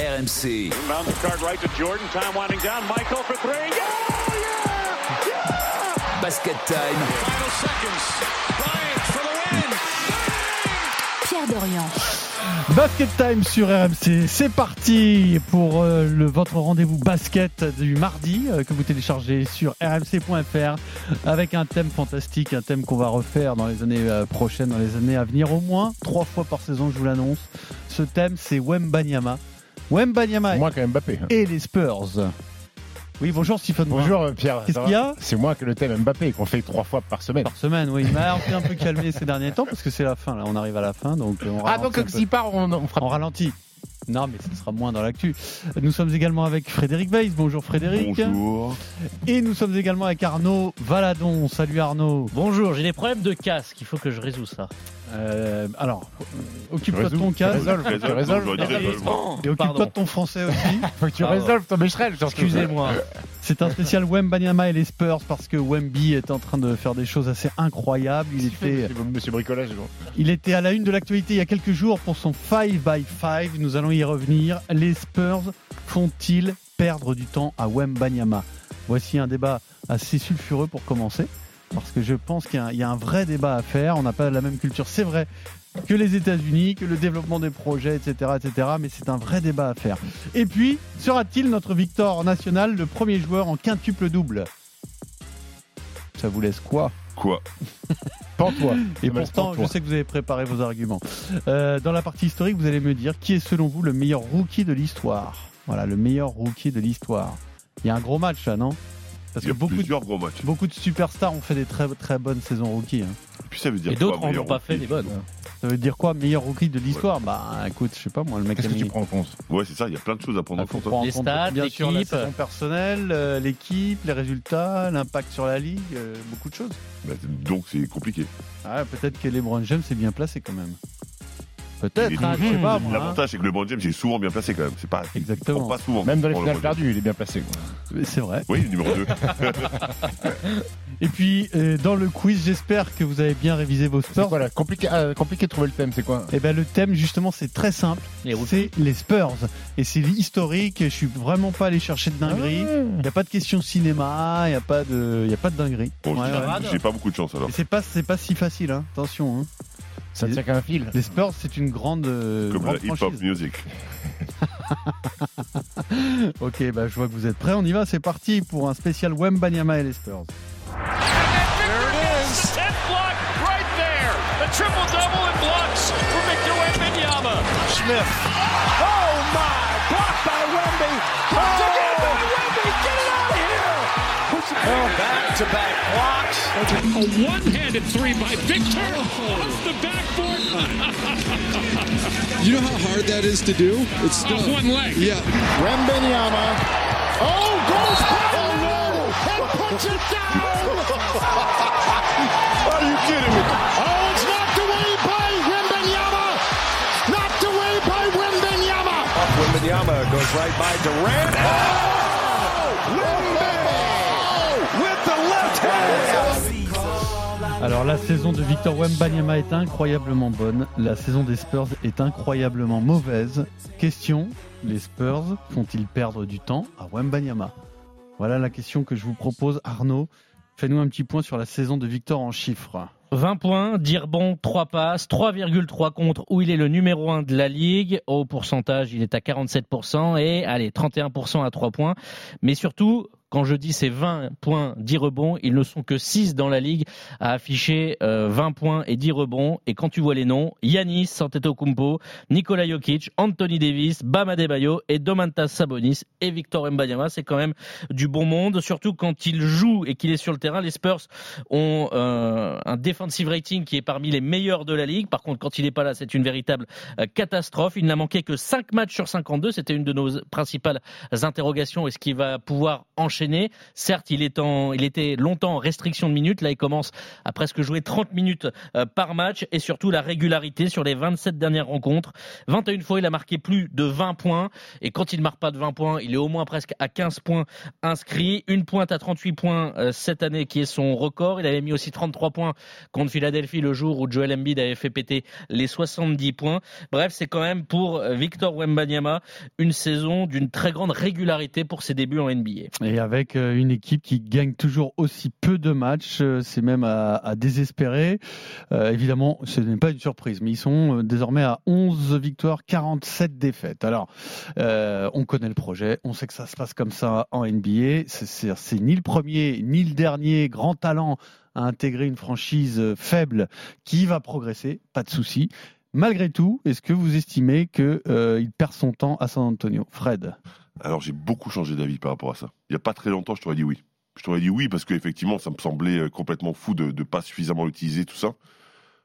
RMC. Inbound the card right to Jordan. Time winding down. Michael for three. Yeah! Yeah! Yeah! Basket time. Final seconds. Bryant for the win. Pierre Dorian. Basket Time sur RMC, c'est parti pour euh, le, votre rendez-vous basket du mardi euh, que vous téléchargez sur rmc.fr avec un thème fantastique, un thème qu'on va refaire dans les années euh, prochaines, dans les années à venir, au moins trois fois par saison, je vous l'annonce. Ce thème, c'est Wembanyama. Wembanyama Moins que Mbappé. et les Spurs. Oui, bonjour Stephen Brun. Bonjour Pierre. Qu'est-ce qu'il y a? C'est moi que le thème Mbappé qu'on fait trois fois par semaine. Par semaine, oui. Il m'a un peu calmé ces derniers temps parce que c'est la fin, là. On arrive à la fin, donc euh, on Ah ralentit donc un peu. s'il part, on, on fera En ralenti. Non, mais ce sera moins dans l'actu. Nous sommes également avec Frédéric Weiss. Bonjour Frédéric. Bonjour. Et nous sommes également avec Arnaud Valadon. Salut Arnaud. Bonjour, j'ai des problèmes de casque, il faut que je résous ça. Euh, alors, euh, occupe-toi de ton tu casque résolves, tu Résolve, résolves. j'aurais dit résolve. et occupe-toi de ton français aussi. Faut que tu résolves ton surtout. Excusez-moi. C'est un spécial Wembanyama et les Spurs parce que Wemby est en train de faire des choses assez incroyables. Il était, Monsieur- Monsieur Bricolage. bon. il était à la une de l'actualité il y a quelques jours pour son 5 by 5 Nous allons y revenir. Les Spurs font-ils perdre du temps à Wembanyama? Voici un débat assez sulfureux pour commencer. Parce que je pense qu'il y a un- il y, a un vrai débat à faire. On n'a pas la même culture, c'est vrai, que les États-Unis, que le développement des projets, etc., etc. Mais c'est un vrai débat à faire. Et puis, sera-t-il notre Victor national, le premier joueur en quintuple double? Ça vous laisse quoi? Quoi? Et Ça me laisse pourtant, je sais que vous avez préparé vos arguments. Euh, dans la partie historique, vous allez me dire qui est selon vous le meilleur rookie de l'histoire? Voilà, le meilleur rookie de l'histoire. Il y a un gros match là, non? Parce Il y que beaucoup de, plusieurs gros matchs. beaucoup de superstars ont fait des très très bonnes saisons rookie. hein. Et puis ça veut dire Et d'autres en meilleur ont pas fait des bonnes. Ça veut dire quoi, meilleur rookie de l'histoire Bah écoute, je sais pas moi, le mec Qu'est-ce a que tu prends en compte Ouais, c'est ça, il y a plein de choses à prendre en faut compte. en Les stats, bien sûr, la l'équipe. saison personnelle, euh, l'équipe, les résultats, l'impact sur la ligue, euh, beaucoup de choses. Bah, Donc c'est compliqué. Ah, peut-être que LeBron James est bien placé quand même. Peut-être, hein, je sais pas moi. hein. L'avantage, c'est que le bon James il est souvent bien placé quand même. C'est pas. Exactement. Pas souvent. Même dans les finales perdues, il est bien placé. quoi. C'est vrai. Oui, numéro 2. Et puis, euh, dans le quiz, j'espère que vous avez bien révisé vos C'est Spurs. quoi là compliqué, ah, compliqué de trouver le thème, c'est quoi Et ben le thème, justement, c'est très simple. Les. C'est les Spurs. Et c'est historique. Je suis vraiment pas allé chercher de dinguerie. Il n'y a pas de question cinéma. Il n'y a pas de, il y a pas de dinguerie. Bon, Ouais, j'ai pas beaucoup de chance alors. Et c'est pas, c'est pas si facile. Hein. Attention. Hein. Ça tient qu'à un fil. Les Spurs, c'est une grande, euh, Comme la hip-hop franchise. music. Ok, bah, je vois que vous êtes prêts. On y va. C'est parti pour un spécial Wembanyama et les Spurs. There it is. The 10th block right there. The triple double in blocks for Victor Wembanyama. Smith. Oh my! Blocked by Wemby. Blocked again by Wemby. Get it out of here. Oh, back-to-back blocks. A one-handed three by Victor off the backboard You know how hard that is to do? It's off one leg. yeah. Wembanyama. Oh, goes oh, no. and puts it down. Are you kidding me? Oh, it's knocked away by Wembanyama. Knocked away by Wembanyama. Wembanyama goes right by Durant. Oh! Alors la saison de Victor Wembanyama est incroyablement bonne, la saison des Spurs est incroyablement mauvaise. Question, les Spurs font-ils perdre du temps à Wembanyama? Voilà la question que je vous propose Arnaud. Fais-nous un petit point sur la saison de Victor en chiffres. 20 points, dire bon, 3 passes, 3,3 contre où il est le numéro 1 de la ligue. Au pourcentage, il est à 47% et allez, 31% à 3 points. Mais surtout, quand je dis ces 20 points, 10 rebonds, ils ne sont que 6 dans la ligue à afficher euh, 20 points et 10 rebonds. Et quand tu vois les noms, Yanis Antetokounmpo, Nikola Jokic, Anthony Davis, Bam Adebayo et Domantas Sabonis et Victor Mbanyama, c'est quand même du bon monde, surtout quand il joue et qu'il est sur le terrain. Les Spurs ont euh, un defensive rating qui est parmi les meilleurs de la ligue. Par contre, quand il n'est pas là, c'est une véritable euh, catastrophe. Il n'a manqué que 5 matchs sur 52. C'était une de nos principales interrogations. Est-ce qu'il va pouvoir enchaîner Certes, il, était longtemps en restriction de minutes. Là, il commence à presque jouer 30 minutes euh, par match et surtout la régularité sur les 27 dernières rencontres. 21 fois, il a marqué plus de 20 points et quand il ne marque pas de 20 points, il est au moins presque à 15 points inscrits. Une pointe à 38 points euh, cette année qui est son record. Il avait mis aussi 33 points contre Philadelphie le jour où Joel Embiid avait fait péter les 70 points. Bref, c'est quand même pour euh, Victor Wembanyama une saison d'une très grande régularité pour ses débuts en NBA. Euh, une équipe qui gagne toujours aussi peu de matchs, euh, c'est même à, désespérer. Euh, évidemment, ce n'est pas une surprise, mais ils sont désormais à 11 victoires, 47 défaites. Alors, on connaît le projet, on sait que ça se passe comme ça en NBA. C'est- ni le premier, ni le dernier grand talent à intégrer une franchise faible qui va progresser, pas de souci. Malgré tout, est-ce que vous estimez qu'il il perd son temps à San Antonio? Fred? Alors j'ai beaucoup changé d'avis par rapport à ça. Il n'y a pas très longtemps, je t'aurais dit oui. Je t'aurais dit oui parce qu'effectivement, ça me semblait euh, complètement fou de ne pas suffisamment utiliser tout ça.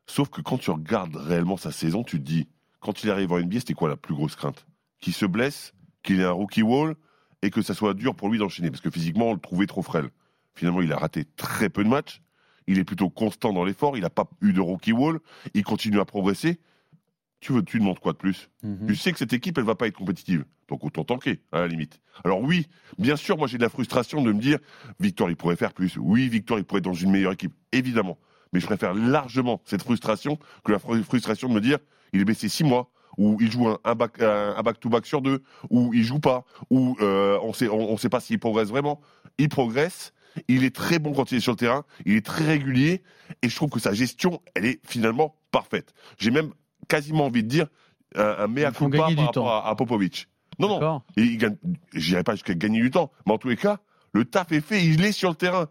Sauf que quand tu regardes réellement sa saison, tu te dis, quand il arrive en NBA, c'était quoi la plus grosse crainte? Qu'il se blesse, qu'il ait un rookie wall et que ça soit dur pour lui d'enchaîner parce que physiquement, on le trouvait trop frêle. Finalement, il a raté très peu de matchs. Il est plutôt constant dans l'effort. Il n'a pas eu de rookie wall. Il continue à progresser. Tu veux, tu demandes quoi de plus? Mhm. Tu sais que cette équipe, elle va pas être compétitive. Donc autant tanker, à la limite? Alors oui, bien sûr, moi j'ai de la frustration de me dire, Victor, il pourrait faire plus. Oui, Victor, il pourrait être dans une meilleure équipe. Évidemment. Mais je préfère largement cette frustration que la fr- frustration de me dire, il est blessé six mois, ou il joue un, un back, un, back-to-back sur deux, ou il joue pas, ou euh, on sait, on, on sait pas s'il progresse vraiment. Il progresse. Il est très bon quand il est sur le terrain. Il est très régulier. Et je trouve que sa gestion, elle est finalement parfaite. J'ai même quasiment envie de dire un, un mea culpa par du rapport temps. à, à Popovic. Non, non, il gagne, j'irai pas jusqu'à gagner du temps, mais en tous les cas, le taf est fait, il est sur le terrain.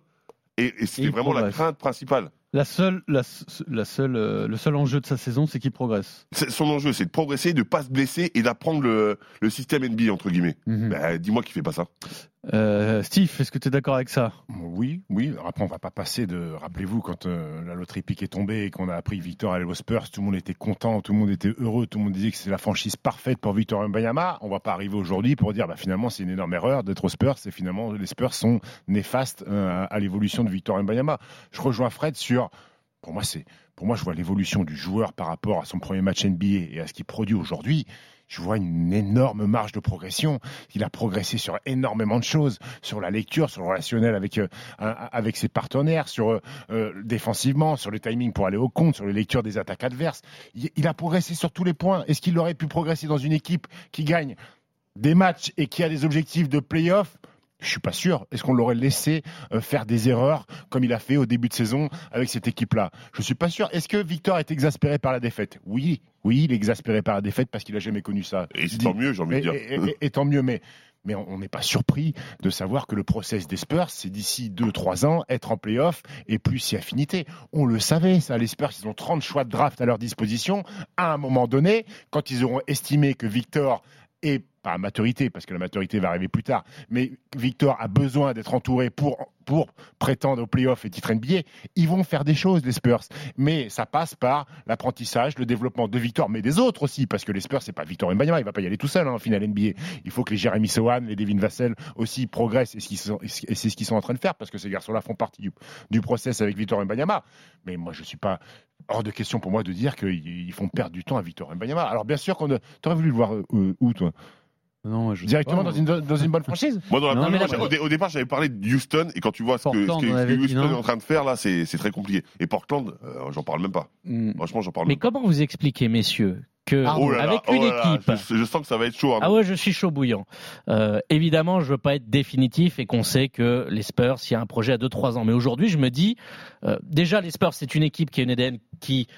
Et, et c'était vraiment la crainte principale. La seule, la, la seule, euh, le seul enjeu de sa saison, c'est qu'il progresse. Son enjeu, c'est de progresser, de pas se blesser et d'apprendre le, le système NBA, entre guillemets. Mhm. Ben, dis-moi qu'il fait pas ça. Euh, Steve, est-ce que tu es d'accord avec ça? Oui, oui. Après, on va pas passer de. Rappelez-vous, quand euh, la loterie pique est tombée et qu'on a appris Victor allait aux Spurs, tout le monde était content, tout le monde était heureux, tout le monde disait que c'est la franchise parfaite pour Victor Mbayama. On va pas arriver aujourd'hui pour dire, bah, finalement, c'est une énorme erreur d'être aux Spurs et finalement, les Spurs sont néfastes euh, à, à l'évolution de Victor Mbayama. Je rejoins Fred sur. Pour moi, c'est. Pour moi, je vois l'évolution du joueur par rapport à son premier match NBA et à ce qu'il produit aujourd'hui. Je vois une énorme marge de progression. Il a progressé sur énormément de choses, sur la lecture, sur le relationnel avec euh, avec ses partenaires, sur euh, euh, défensivement, sur le timing pour aller au compte, sur les lectures des attaques adverses. Il, a progressé sur tous les points. Est-ce qu'il aurait pu progresser dans une équipe qui gagne des matchs et qui a des objectifs de play-off? Je suis pas sûr. Est-ce qu'on l'aurait laissé euh, faire des erreurs comme il a fait au début de saison avec cette équipe-là? Je suis pas sûr. Est-ce que Victor est exaspéré par la défaite? Oui, oui, il est exaspéré par la défaite parce qu'il a jamais connu ça. Et Dis- tant mieux, j'ai envie de dire. et- et- et tant mieux, mais, on n'est pas surpris de savoir que le process des Spurs, c'est d'ici 2-3 ans, être en playoff et plus si affinité. On le savait, ça. Les Spurs, ils ont 30 choix de draft à leur disposition. À un moment donné, quand ils auront estimé que Victor est pas à maturité, parce que la maturité va arriver plus tard, mais Victor a besoin d'être entouré pour, pour prétendre au playoff et titre NBA, ils vont faire des choses, les Spurs. Mais ça passe par l'apprentissage, le développement de Victor, mais des autres aussi, parce que les Spurs, c'est pas Victor Wembanyama, il va pas y aller tout seul hein, en finale NBA. Il faut que les Jeremy Sohan, les Devin Vassell aussi progressent, et c'est ce qu'ils sont en train de faire, parce que ces garçons-là font partie du, du process avec Victor Wembanyama. Mais moi, je suis pas hors de question pour moi de dire qu'ils ils font perdre du temps à Victor Wembanyama. Alors bien sûr qu'on a- t'aurais voulu le voir euh, où, toi? Non, je sais Directement pas. dans une, dans une bonne franchise Moi, dans la Non, première, mais j'ai- la- au, dé- au départ, j'avais parlé de Houston, et quand tu vois ce que, ce ce Houston est en train de faire, là, c'est très compliqué. Et Portland, euh, j'en parle même pas. Hmm. Franchement, j'en parle Mais même pas. comment vous expliquez, messieurs, que Ah, Oh là là, avec oh une là, équipe, je, je sens que ça va être chaud. hein. Ah ouais, je suis chaud bouillant. Euh, évidemment, je veux pas être définitif et qu'on sait que les Spurs, il y a un projet à 2-3 ans. Mais aujourd'hui, je me dis, euh, déjà, les Spurs, c'est une équipe qui est une EDN qui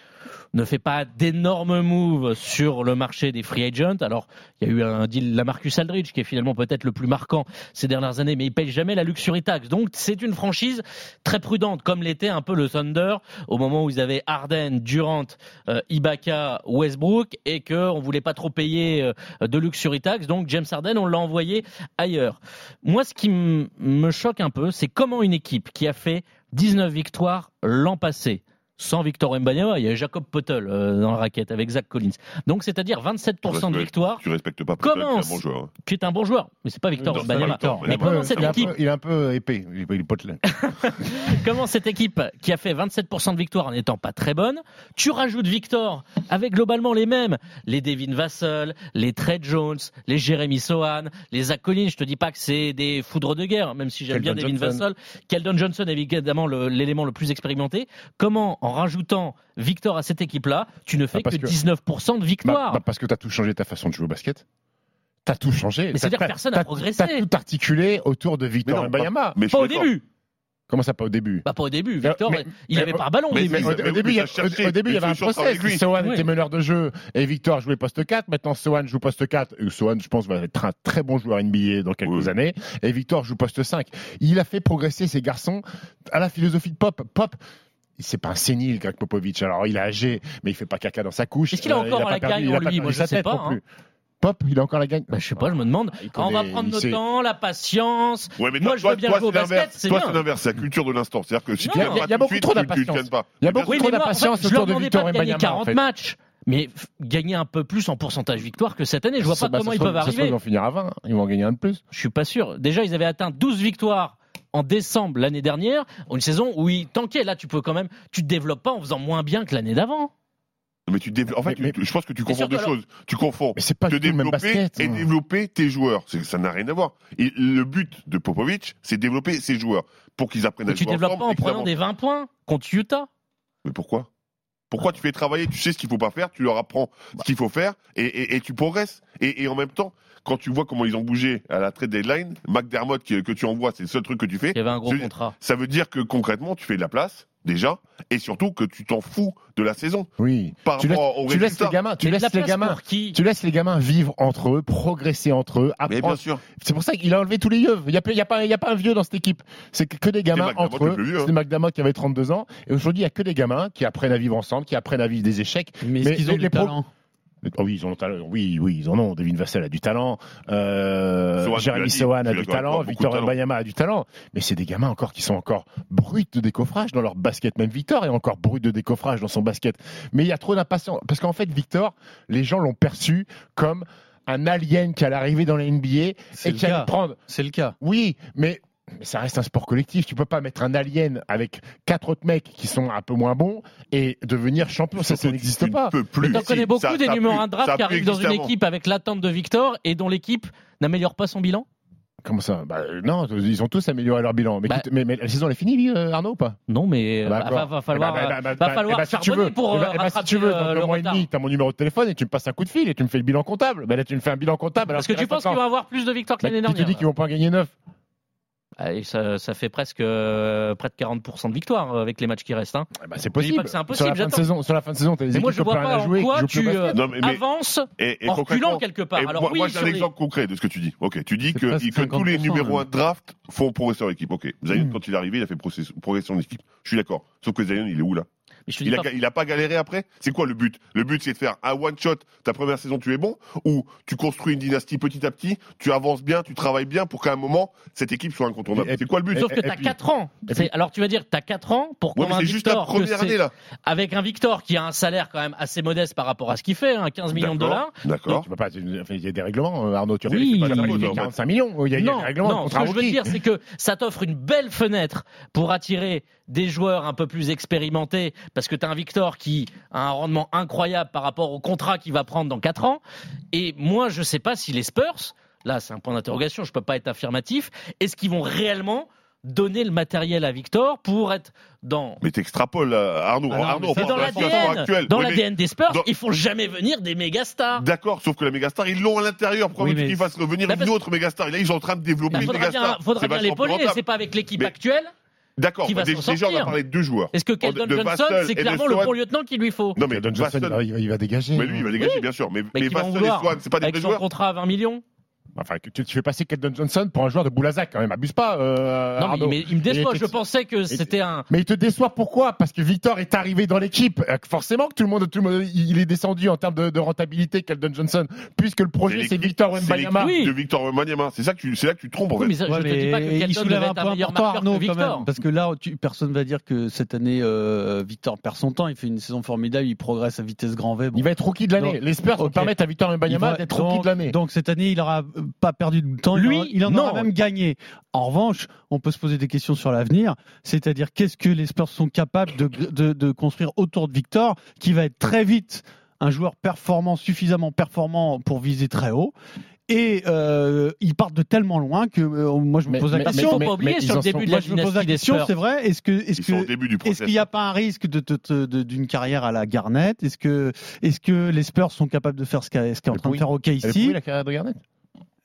ne fait pas d'énormes moves sur le marché des free agents. Alors, il y a eu un deal Lamarcus Aldridge qui est finalement peut-être le plus marquant ces dernières années, mais il paye jamais la luxury tax. Donc, c'est une franchise très prudente, comme l'était un peu le Thunder au moment où ils avaient Harden, Durant, euh, Ibaka, Westbrook, et qu'on voulait pas trop payer euh, de luxury tax. Donc, James Harden, on l'a envoyé ailleurs. Moi, ce qui me choque un peu, c'est comment une équipe qui a fait 19 victoires l'an passé, sans Victor Wembanyama. Il y avait Jacob Potel euh, dans la raquette avec Zach Collins. Donc, c'est-à-dire 27% de victoire, Tu respectes pas Potel, Comment qui est un bon joueur. hein. qui est un bon joueur. Mais c'est pas Victor. Victor Mais comment cette il, est un équipe peu, il est un peu épais. Il est, il est potelé. Comment cette équipe qui a fait 27% de victoire en n'étant pas très bonne, tu rajoutes Victor avec globalement les mêmes, les Devin Vassell, les Trey Jones, les Jeremy Sohan, les Zach Collins, je te dis pas que c'est des foudres de guerre, même si j'aime bien Devin Johnson. Vassell, Keldon Johnson est évidemment le- l'élément le, plus expérimenté. Comment en rajoutant Victor à cette équipe-là, tu ne fais que, que- 19% de Bah, victoire bah, parce que tu as tout changé ta façon de jouer au basket. Tu as tout changé. Mais c'est-à-dire T'as- que personne n'a t'as- progressé. t'as tout articulé autour de Victor Mais non, Wembanyama. Mais Pas au début. Comment ça, pas au début? Bah pas au début. Victor, mais- il mais- avait pas un ballon. au mais- début. Mais au, mais au oui, début, mais il y a- t'as au- début, il y avait un process. Sohan Oui. était meneur de jeu et Victor jouait poste 4. Maintenant, Sohan joue poste 4. Et Sohan, je pense, va être un très bon joueur NBA dans quelques Oui. années. Et Victor joue poste 5. Il a fait progresser ces garçons à la philosophie de Pop. Pop, c'est pas un sénile, Greg Popovich. Alors, il a âgé, mais il fait pas caca dans sa couche. Est-ce qu'il a Euh, encore il pas la perdu- gagne a en pas lui Moi, je sa sais pas, non hein. plus. Pop, il a encore la gagne. Bah, je sais pas, je me demande. Il on va connaît- prendre notre temps, la patience. Ouais, mais Moi, toi, je veux toi, bien toi, jouer au c'est basket, c'est Toi, c'est l'inverse, c'est la culture de l'instant. C'est-à-dire que si tu a- gagnes il y a pas tout de beaucoup suite, trop tu- d'impatience. gagnes pas. Il y a beaucoup trop moi, d'impatience je autour de Victor Wembanyama, 40 en fait. matchs, mais gagner un peu plus en pourcentage victoire que cette année. Je vois Ça- pas bah, comment ils trouve- peuvent ça se trouve, arriver. Ils vont finir à 20. Ils vont en gagner un de plus. Je suis pas sûr. Déjà, ils avaient atteint 12 victoires en décembre l'année dernière, une saison où ils tankaient. Là, tu peux quand même, tu te développes pas en faisant moins bien que l'année d'avant. Mais tu dév- en fait, Mais- tu- je pense que tu confonds deux alors- choses. Tu confonds Mais c'est pas te développer basket. et hein. développer tes joueurs. C'est- Ça n'a rien à voir. Et le but de Popovic, c'est développer ses joueurs pour qu'ils apprennent Mais à tu jouer développes ensemble pas en prenant des 20 points contre Utah. Mais pourquoi? Pourquoi tu fais travailler, tu sais ce qu'il faut pas faire, tu leur apprends ce qu'il faut faire et, et- et tu progresses. Et, et en même temps, quand tu vois comment ils ont bougé à la trade deadline, McDermott qui- que tu envoies, c'est le seul truc que tu fais. Il y avait un gros Je- contrat. Ça veut dire que concrètement, tu fais de la place déjà et surtout que tu t'en fous de la saison Oui. par Tu laisses, rapport aux tu laisses les gamins, tu laisses la les gamins, pour qui tu laisses les gamins vivre entre eux, progresser entre eux, Mais bien apprendre. sûr. C'est pour ça qu'il a enlevé tous les yeux. Il y a, y a pas, il y a pas un vieux dans cette équipe. C'est que, que des gamins McDermott entre eux. plus vieux, hein. C'est McDermott qui avait 32 ans. Et aujourd'hui, il y a que des gamins qui apprennent à vivre ensemble, qui apprennent à vivre des échecs. Mais qu'ils ont les- du les pro- talent? Oh oui, ils ont. Oui, oui, ils en ont. Devin Vassell a du talent. Euh, Sohan, Jérémy Sohan a du talent. Victor talent. Wembanyama a du talent. Mais c'est des gamins encore qui sont encore bruts de décoffrage dans leur basket. Même Victor est encore brut de décoffrage dans son basket. Mais il y a trop d'impatience. Parce qu'en fait, Victor, les gens l'ont perçu comme un alien qui allait arriver dans la NBA et qui allait prendre. C'est le cas. Oui, mais, mais ça reste un sport collectif. Tu peux pas mettre un alien avec quatre autres mecs qui sont un peu moins bons et devenir champion. Ça, ça n'existe tu ne pas. peux plus. Mais t'en Si, connais beaucoup ça- des numéros pu- 1 draft qui arrivent dans une équipe avec l'attente de Victor et dont l'équipe n'améliore pas son bilan? Comment ça? Bah, Non, ils ont tous amélioré leur bilan. Mais, Bah- mais, mais la saison elle est finie, euh, Arnaud, ou pas? Non, mais euh, Bah, va, d'accord. va falloir, Eh bah, euh, bah, va bah, falloir eh si tu charbonner veux, pour si tu veux, dans le mois et demi, tu as mon numéro de téléphone et tu me passes un coup de fil et tu me fais le bilan comptable. Là, tu me fais un bilan comptable. alors Parce que tu penses qu'ils vont avoir plus de victoires que Bah, l'année Qui te dernière dit qu'ils vont pas en gagner 9 Allez, ça, ça fait presque euh, près de 40% de victoires euh, avec les matchs qui restent. hein. Eh ben, C'est dis possible. pas que c'est impossible, Sur la, fin de saison, sur la fin de saison, tu as des Mais moi, équipes je qui ont vois pas à en jouer. quoi tu Non, mais- avances Et, et en reculant quelque part. Et Alors moi, oui, moi, j'ai un les- exemple concret de ce que tu dis. Ok, tu dis que, que tous les 50%, numéros hein. 1 draft font progresser leur équipe. Ok, Zion, Mm. quand il est arrivé, il a fait progresser son équipe. Je suis d'accord. Sauf que Zion, il est où là? Mais je te dis il a, pas- il a pas galéré après? C'est quoi le but? Le but, c'est de faire un one shot. Ta première saison, tu es bon? Ou tu construis une dynastie petit à petit, tu avances bien, tu travailles bien pour qu'à un moment, cette équipe soit incontournable? C'est quoi le but? Sauf que tu as puis- 4 ans. Alors tu vas dire, tu as 4 ans pour Ouais, convaincre c'est juste la première année là. Avec un Victor qui a un salaire quand même assez modeste par rapport à ce qu'il fait, hein, 15 millions de dollars. D'accord. Tu peux pas, tu- enfin, il y a des règlements, euh, Arnaud. Tu Oui. pas payer 45 millions. Il y a, il y a non, des règlements. non, de ce que je veux dire, c'est que ça t'offre une belle fenêtre pour attirer des joueurs un peu plus expérimentés, parce que tu as un Victor qui a un rendement incroyable par rapport au contrat qu'il va prendre dans 4 ans. Et moi, je sais pas si les Spurs, là c'est un point d'interrogation, je peux pas être affirmatif, est-ce qu'ils vont réellement donner le matériel à Victor pour être dans Mais t'extrapoles, euh, Arnaud. Ah non, Arnaud, mais dans l'ADN, actuelle. dans Oui, mais- l'ADN des Spurs, dans- ils font jamais venir des méga stars. D'accord, sauf que la mégastar, ils l'ont à l'intérieur. Pourquoi Oui, mais- qu'ils fassent revenir Bah, une autre mégastar? Et là, ils sont en train de développer Il une faudra bien, mégastar. faudra C'est bien vachement plus l'épauler, c'est pas avec l'équipe Mais- actuelle D'accord, bah, déjà, on a parlé de deux joueurs. Est-ce que Keldon Johnson, c'est clairement le bon lieutenant qu'il lui faut Non, mais Don Johnson, il va, il va dégager. Mais lui, il va dégager, bien sûr. Mais, Mais mais qui va en Vassell et Swan, c'est pas des avec vrais son joueurs. contrat à 20 millions Enfin, que tu, tu fais passer Keldon Johnson pour un joueur de Boulazac, quand même. Abuse pas. Euh, Non, mais, mais il me déçoit. Et- Je pensais que c'était un. Mais il te déçoit pourquoi? Parce que Victor est arrivé dans l'équipe. Euh, Forcément que tout le monde, tout le monde, il est descendu en termes de, de rentabilité, Keldon Johnson, puisque le projet c'est Victor c'est Wembanyama. Oui. de Victor Wembanyama. C'est ça que tu, c'est là que tu te trompes en Oui, fait. mais ça, Ouais, je te dis pas que mais soulève devait un être un point meilleur marqueur Arnaud, que quand Victor. même, parce que là, tu, personne va dire que cette année, euh, Victor perd son temps. Il fait une saison formidable, il progresse à vitesse grand V. Bon. Il va être rookie de l'année. Les Spurs vont ok. permettre à Victor Wembanyama d'être rookie de l'année. Donc cette année, il aura pas perdu de temps. Lui, il en, il en non. même gagné. En revanche, on peut se poser des questions sur l'avenir. C'est-à-dire, qu'est-ce que les Spurs sont capables de, de, de construire autour de Victor, qui va être très vite un joueur performant, suffisamment performant pour viser très haut. Et euh, ils partent de tellement loin que euh, moi je me Mais- pose la mais- question. faut mais- pas oublier mais sur le début sont- de la je me pose la dynastie des question, Spurs. c'est vrai. Est-ce que est-ce Ils sont au que début du est-ce process. qu'il n'y a pas un risque de, de- de- de- d'une carrière à la Garnett? Est-ce que, est-ce que les Spurs sont capables de faire ce qu'est en train de faire OK ici la carrière de Garnett.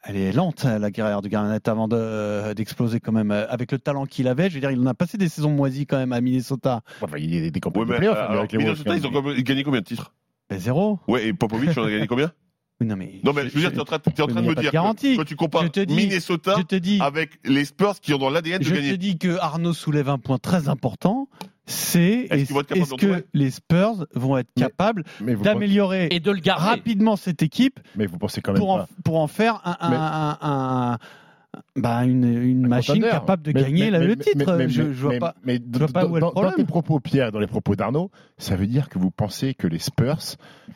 Elle est lente, la carrière de Garnett, avant de- d'exploser quand même. euh, Avec le talent qu'il avait, je veux dire, il en a passé des saisons moisies quand même à Minnesota. Enfin, il y a des Ouais, campagnes de mais, playoffs euh, hein, alors, avec les Wolves, Minnesota, ils ont gagné combien de titres? Ben, zéro. Ouais, et Popovic, on a gagné combien? Non, mais, Non, mais je veux dire, t'es en train, t'es en train de me dire que quand tu compares Je te dis- Minnesota je te dis, avec les Spurs qui ont dans l'ADN de je te gagner. dis que Arnaud soulève un point très important. C'est Est-ce capables est-ce que les Spurs vont être capables d'améliorer Et de le garder. rapidement cette équipe mais vous pensez quand même pour en, pour en faire un, un- Mais- un- un- bah, une, une Un machine capable de Mais- gagner mais- la- mais- le titre. mais- je, vois pas. Mais je vois pas dans, où est le dans- dans problème. tes propos, Pierre, dans les propos d'Arnaud, ça veut dire que vous pensez que les Spurs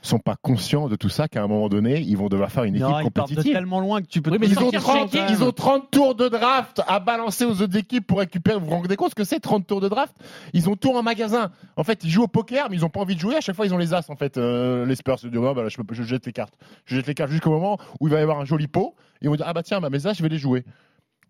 sont pas conscients de tout ça, qu'à un moment donné, ils vont devoir faire une équipe Non, ils de compétitive. tellement loin que tu peux. Oui, te mais Ils ont, la sortir question, 30, Shaq, quand ils ont 30 tours de draft à balancer aux autres équipes pour récupérer. Vous vous rendez compte ce que c'est 30 tours de draft? Ils ont tout en magasin. En fait, ils jouent au poker, mais ils ont pas envie de jouer. À chaque fois, ils ont les as, en fait. euh, les Spurs se disent, Ah, bah, là, je, peux- je jette les cartes. Je jette les cartes jusqu'au moment où il va y avoir un joli pot. Ils vont dire, ah bah tiens, bah, mes as, je vais les jouer.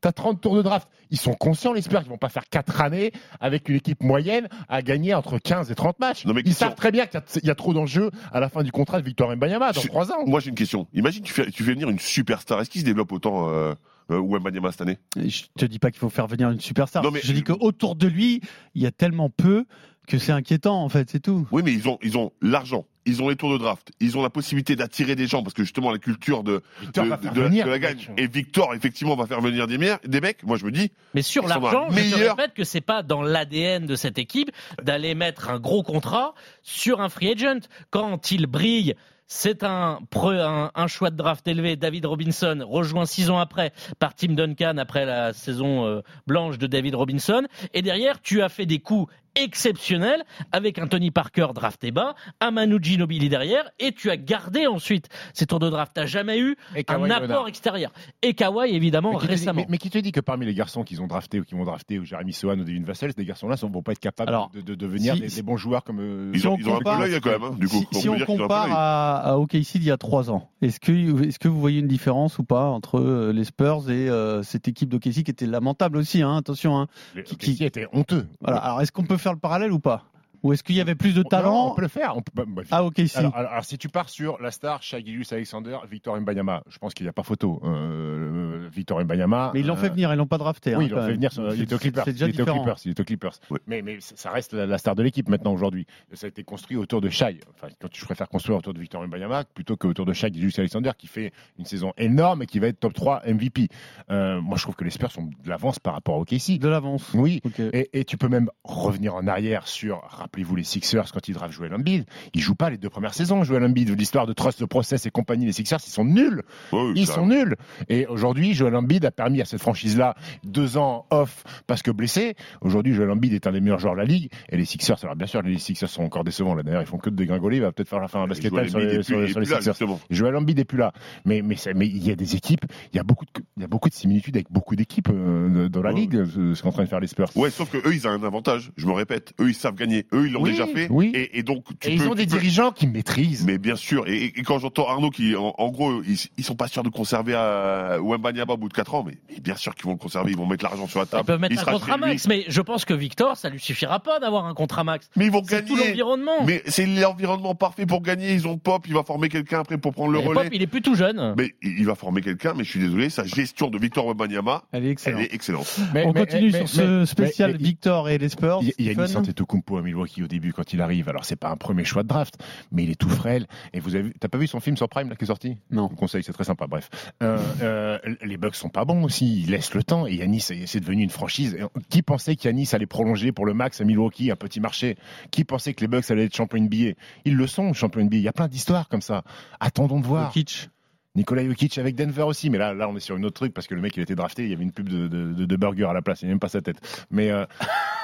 T'as 30 tours de draft. Ils sont conscients, les Spurs, qu'ils vont pas faire 4 années avec une équipe moyenne à gagner entre 15 et 30 matchs. Non, mais Ils question- savent très bien qu'il y a- il y, a trop d'enjeux à la fin du contrat de Victor Mbanyama dans Je- 3 ans. Moi, j'ai une question. Imagine, tu fais, tu fais venir une superstar. Est-ce qu'il se développe autant euh, euh, Wembanyama cette année? Je te dis pas qu'il faut faire venir une superstar. Non, mais- je dis qu'autour de lui, il y a tellement peu que c'est inquiétant, en fait, c'est tout. Oui, mais ils ont, ils ont l'argent, ils ont les tours de draft, ils ont la possibilité d'attirer des gens parce que justement la culture de, Victor de, va faire de- venir, de la gagne. Et Victor, effectivement, va faire venir des, mecs. Moi, je me dis, Mais sur l'argent, la je te meilleure- répète que c'est pas dans l'ADN de cette équipe d'aller mettre un gros contrat sur un free agent. Quand il brille, c'est un, un, un choix de draft élevé. David Robinson, rejoint six ans après par Tim Duncan après la saison euh, blanche de David Robinson. Et derrière, tu as fait des coups exceptionnels avec un Tony Parker drafté bas, un Manu Ginobili derrière, et tu as gardé ensuite ces tours de draft. T'as jamais eu Et un apport Leonard. extérieur. Et Kawhi, évidemment, Mais qui, te dit, récemment. mais- mais qui te dit que parmi les garçons qu'ils ont draftés ou qui vont drafter, ou Jérémy Sohan ou Devin Vassell, ces garçons-là ne vont pas être capables Alors, de, de devenir si- des, bons joueurs comme. euh, ils Si ont, on ils ont un peu compare- l'œil quand même, hein, du coup. si, on compare à, à OKC d'il y a trois ans, est-ce que, est-ce que vous voyez une différence ou pas entre euh, les Spurs et euh, cette équipe d'OKC qui était lamentable aussi, hein, attention. Hein. qui- qui, était honteux. Voilà. Alors, est-ce qu'on peut faire le parallèle ou pas? Ou est-ce qu'il y avait plus de Non, talent on peut le faire. On peut, bah, bah, à OKC alors, alors, alors, si tu pars sur la star, Shai Alexander, Victor Mbanyama, je pense qu'il n'y a pas photo. Euh, Victor Mbanyama. Mais ils l'ont euh, fait venir, ils l'ont pas drafté. hein, Oui, ils l'ont fait venir. sur- Il était au Clippers. Il était au différent. Clippers. Il était au Clippers. Oui. Mais, mais ça reste la, la star de l'équipe maintenant aujourd'hui. Ça a été construit autour de Shai. Enfin, quand je préfère construire autour de Victor Mbanyama plutôt qu'autour de Shai Alexander qui fait une saison énorme et qui va être top 3 MVP. Euh, moi, je trouve que les Spurs sont de l'avance par rapport au KC. De l'avance. Oui. Ok. Et, et tu peux même revenir en arrière sur, rappelez-vous les Sixers quand ils draftent Joel Embiid, ils jouent pas les deux premières saisons. Joel Embiid, l'histoire de Trust the Process et compagnie, les Sixers, ils sont nuls. Ils ça- sont nuls. Et aujourd'hui, Joel Embiid a permis à cette franchise-là deux ans off parce que blessé. Aujourd'hui, Joel Embiid est un des meilleurs joueurs de la ligue. Et les Sixers, alors bien sûr, les Sixers sont encore décevants. Là, d'ailleurs, ils font que de dégringoler. Il va peut-être faire la fin d'un basket sur les, sur les- sur les là, Sixers. justement. Joel Embiid n'est plus là. Mais, mais, mais il y a des équipes, il y a beaucoup de, il y a beaucoup de similitudes avec beaucoup d'équipes euh, dans la Ouais. ligue, ce qu'en train de faire les Spurs. Ouais, sauf que eux, ils ont un avantage. Je me répète, eux, ils savent gagner. Eux, ils l'ont Oui, déjà fait. oui. Et, et donc, tu Et peux, ils ont tu des peux- dirigeants qui maîtrisent. Mais bien sûr. Et, et quand j'entends Arnaud qui, en, en gros, ils, ils sont pas sûrs de conserver à Wembanyama au bout de 4 ans, mais, mais bien sûr qu'ils vont le conserver, ils vont mettre l'argent sur la table. Ils peuvent mettre il un contrat max, mais je pense que Victor, ça lui suffira pas d'avoir un contrat max. Mais ils vont C'est tout gagner. l'environnement. Mais c'est l'environnement parfait pour gagner. Ils ont Pop, il va former quelqu'un après pour prendre le relais. Pop, il est plus tout jeune. Mais il va former quelqu'un, mais je suis désolé, sa gestion de Victor Wembanyama, Elle est elle excellente. est excellente. Mais- On mais- continue mais- sur ce spécial mais- Victor et les Spurs. Il y a- y a Stephen. Yannis Antetokounmpo à Milwaukee au début quand il arrive. Alors c'est pas un premier choix de draft, mais il est tout frêle. Et vous avez, t'as pas vu son film sur Prime là qui est sorti? Non. Je vous conseille, c'est très sympa. Bref, Euh, euh, les Bucks sont pas bons aussi. Ils laissent le temps. Et Yanis, c'est devenu une franchise. Qui pensait qu'Yanis allait prolonger pour le max à Milwaukee, un petit marché? Qui pensait que les Bucks allaient être champions NBA Ils le sont, champions NBA. Il y a plein d'histoires comme ça. Attendons de voir. Jokic. Nicolas Jokic avec Denver aussi, mais là, là, on est sur une autre truc parce que le mec, il était drafté, il y avait une pub de, de, de- de burger à la place, il n'y a même pas sa tête. Mais euh,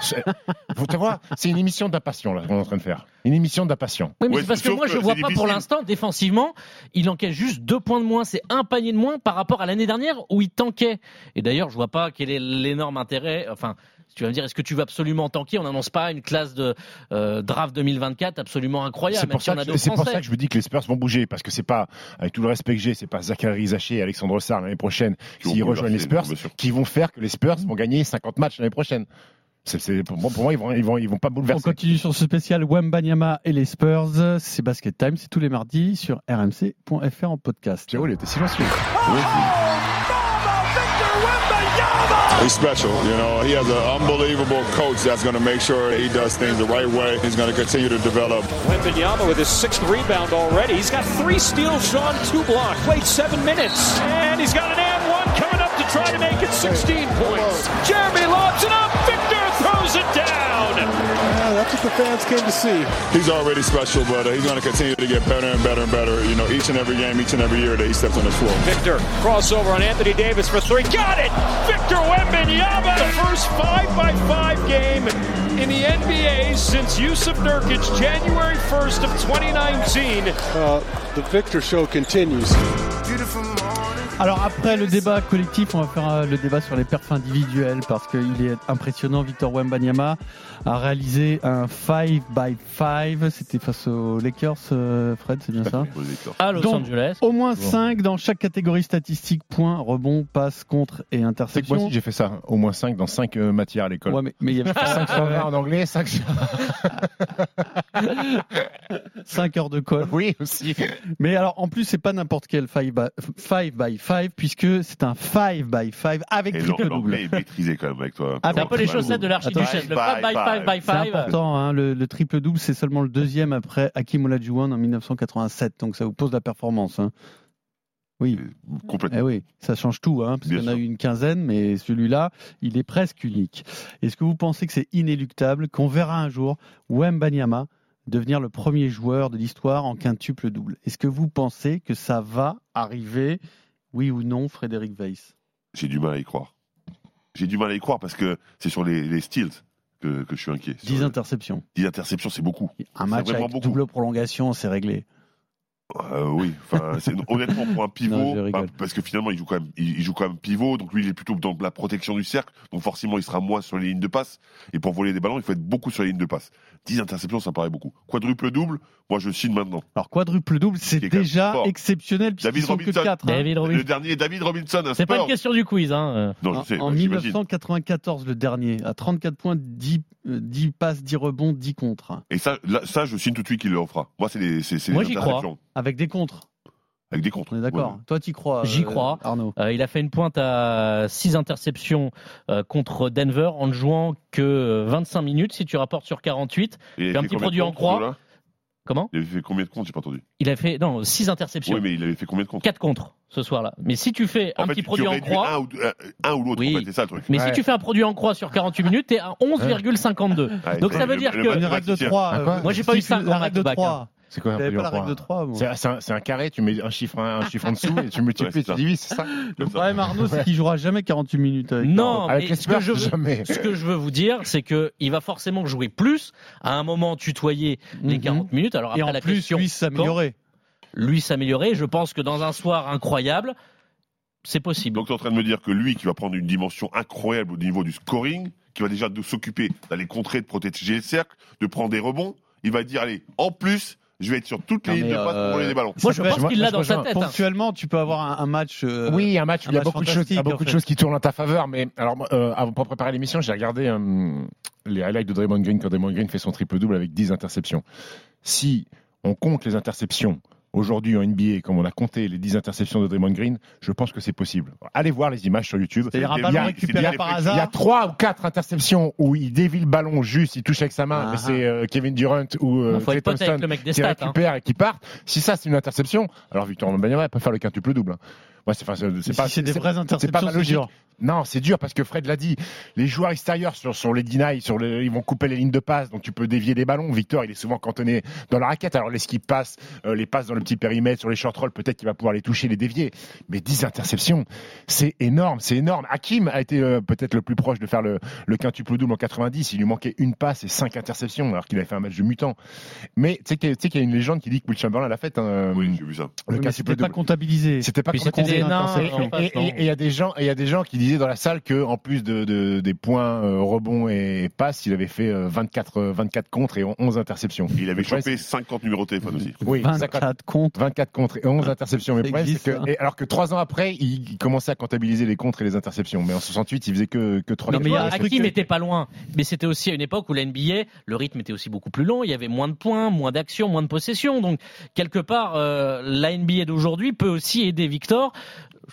faut te voir, c'est une émission d'impatient là qu'on est en train de faire, une émission d'impatient. Oui, mais Ouais, c'est parce que moi, que je vois pas pour l'instant, défensivement, il encaisse juste deux points de moins. C'est un panier de moins par rapport à l'année dernière où il tanquait. Et d'ailleurs, je vois pas quel est l'énorme intérêt. Enfin, tu vas me dire, est-ce que tu veux absolument tanker? On n'annonce pas une classe de euh, draft 2024 absolument incroyable. C'est pour, si ça on que, pour ça je vous dis que les Spurs vont bouger parce que c'est pas, avec tout le respect que j'ai, c'est pas Zachary Zaché et Alexandre Sarr l'année prochaine, Qui vont s'ils rejoignent les Spurs, qui vont faire que les Spurs vont gagner 50 matchs l'année prochaine. Pour, moi, pour moi, ils vont, ils vont, ils vont pas On bouleverser. continue sur ce spécial Wembanyama et les Spurs. C'est Basket Time, c'est tous les mardis sur rmc.fr en podcast. Pierrot, il était silencieux. He's special. You know, he has an unbelievable coach that's going to make sure he does things the right way. He's going to continue to develop. Wembanyama with his sixth rebound already. He's got three steals, Sean, two blocks. Played seven minutes. And he's got an and one coming up to try to make it 16 points. Jeremy lobs it up. Victor throws it down. Yeah, that's what the fans came to see. He's already special, but uh, he's going to continue to get better and better and better. You know, each and every game, each and every year that he steps on this floor. Victor crossover on Anthony Davis for three. Got it! Victor Wembanyama. The first five by five game in the NBA since Yusuf Nurkic, January 1st of 2019. Uh, the Victor show continues. Alors après le débat collectif, on va faire euh, le débat sur les perfs individuels parce qu'il est impressionnant. Victor Wembanyama a réalisé un 5 by 5 C'était face aux Lakers, euh, Fred, c'est bien ça À Los Donc, Angeles. Au moins 5 dans chaque catégorie statistique, points, rebond, passe, contre et C'est que moi interception. aussi, j'ai fait ça, au moins 5 dans 5 matières à l'école. Ouais, mais mais il y avait 5 sur 20 en anglais, 5 sur... 5 heures de colle. Oui, aussi. Mais alors, en plus, c'est pas n'importe quel 5 by 5 by 5 puisque c'est un 5 by 5 avec Et triple double. est maîtrisé quand même avec toi. Ah, C'est un peu les chaussettes de l'archiduchesse. Le 5 by 5 by C'est 5. important, hein, le, le triple double, c'est seulement le deuxième après Hakim Olajuwon en 1987, donc ça vous pose la performance. hein. Oui, Complètement. eh oui, ça change tout, hein, parce Bien qu'il y en a eu une quinzaine, mais celui-là, il est presque unique. Est-ce que vous pensez que c'est inéluctable, qu'on verra un jour Wembanyama devenir le premier joueur de l'histoire en quintuple double? Est-ce que vous pensez que ça va arriver, oui ou non, Frédéric Weiss? J'ai du mal à y croire. J'ai du mal à y croire parce que c'est sur les, les steals que, que je suis inquiet. Sur 10 le- interceptions. 10 interceptions, c'est beaucoup. Un match avec beaucoup. double prolongation, c'est réglé. Euh, oui, enfin, c'est- honnêtement pour un pivot, bah, parce que finalement il joue quand même, il, il joue quand même pivot, donc lui il est plutôt dans la protection du cercle, donc forcément il sera moins sur les lignes de passe. Et pour voler des ballons, il faut être beaucoup sur les lignes de passe. 10 interceptions, ça me paraît beaucoup. Quadruple double, moi je signe maintenant. Alors quadruple double, c'est déjà exceptionnel David sont que Robinson. 4. David Le Robinson. dernier, David Robinson, C'est pas une question du quiz. Hein. euh. Non, En, je sais, en bah, j'imagine. 1994, le dernier, à 34 points, 10, euh, 10 passes, 10 rebonds, 10 contres. Et ça, là, ça, je signe tout de suite qu'il le fera. Moi, c'est les, c'est, c'est Moi, les j'y interceptions. Avec des contres. Avec des contres. On est d'accord. Ouais. Toi, tu crois J'y euh, crois. Arnaud. Euh, il a fait une pointe à 6 interceptions euh, contre Denver en ne jouant que euh, 25 minutes si tu rapportes sur 48. Et il Puis un petit produit en croix. Comment? Il avait fait combien de comptes J'ai pas entendu? Il a fait non 6 interceptions. Oui, mais il avait fait combien de comptes 4 contre ce soir-là. Mais si tu fais un fait, petit tu produit en croix, Un ou, un, un ou l'autre, Oui. en fait, c'est ça le truc. mais si tu fais un produit en croix sur 48 minutes, t'es à 11,52. Ouais, Donc ça veut le- dire le que- Une règle de mathématicien. 3. Ah, quoi Moi, j'ai pas eu cinq La en règle de maths bac, 3. C'est quoi un pas la règle de 3. moi. C'est c'est un, c'est un carré, tu mets un chiffre, un, chiffre en dessous et tu multiplies, Ouais, c'est tu divises, c'est ça Le problème, Arnaud, c'est qu'il jouera jamais 48 minutes. Avec Non, Avec ce que, je veux, jamais. ce que je veux vous dire, c'est que il va forcément jouer plus. À un moment, tutoyer les Mhm. 40 minutes. Alors Et après en la plus, question, lui s'améliorer. lui s'améliorer. Je pense que dans un soir incroyable, c'est possible. Donc tu es en train de me dire que lui, qui va prendre une dimension incroyable au niveau du scoring, qui va déjà de s'occuper d'aller contrer, de protéger le cercle, de prendre des rebonds, il va dire allez, en plus, je vais être sur toutes les lignes de passe pour euh, voler les ballons. Moi, je pense qu'il l'a dans sa tête. hein. Ponctuellement, tu peux avoir un, match. euh, Oui, un match, un il y a beaucoup de choses, beaucoup de qui tournent en ta faveur. Mais alors, euh, avant pour préparer l'émission, j'ai regardé les highlights de Draymond Green quand Draymond Green fait son triple double avec 10 interceptions. Si on compte les interceptions aujourd'hui en NBA, comme on a compté les 10 interceptions de Draymond Green, je pense que c'est possible. Allez voir les images sur YouTube. Il y a- par les Il y a hasard. trois ou quatre interceptions où il dévie le ballon juste, il touche avec sa main, Ah mais ah. c'est euh, Kevin Durant ou euh, Thompson qui stats. hein. récupère et qui part. Si ça c'est une interception, alors Victor Wembanyama peut faire le quintuple double. C'est enfin, c'est- Si c'est pas c'est des c'est- vraies c'est pas interceptions, ma c'est logique. dur. Non, c'est dur parce que Fred l'a dit. Les joueurs extérieurs sur, sur les deny, sur le, ils vont couper les lignes de passe, donc tu peux dévier des ballons. Victor, il est souvent cantonné dans la raquette. Alors les skips passent, euh, les passes dans le petit périmètre, sur les short rolls, peut-être qu'il va pouvoir les toucher, les dévier. Mais 10 interceptions, c'est énorme, c'est énorme. Hakim a été euh, peut-être le plus proche de faire le, le quintuple double en 90. Il lui manquait une passe et cinq interceptions, alors qu'il avait fait un match de mutant. Mais tu sais qu'il y a- une légende qui dit que Will Chamberlain l'a fait. hein, Oui, j'ai vu ça. le Oui, mais quintuple c'était pas comptabilisé. C'était pas comptabilisé. Des nains, Et- il y a des gens, il y a des gens qui disaient dans la salle que en plus de, de- des points euh, rebonds et passes, il avait fait euh, 24 euh, 24 contre et 11 interceptions. Il avait chopé 50 numéros de téléphone aussi. Oui, 24 contre. 24 contre et 11 interceptions. Mais problème, existe, que, et alors que trois ans après, il, il commençait à comptabiliser les contres et les interceptions. Mais en 68, il faisait que, que 3 Non, mais Hakim n'était pas loin, mais c'était aussi à une époque où la NBA, le rythme était aussi beaucoup plus long, il y avait moins de points, moins d'actions, moins de possessions. Donc, quelque part, euh, la NBA d'aujourd'hui peut aussi aider Victor.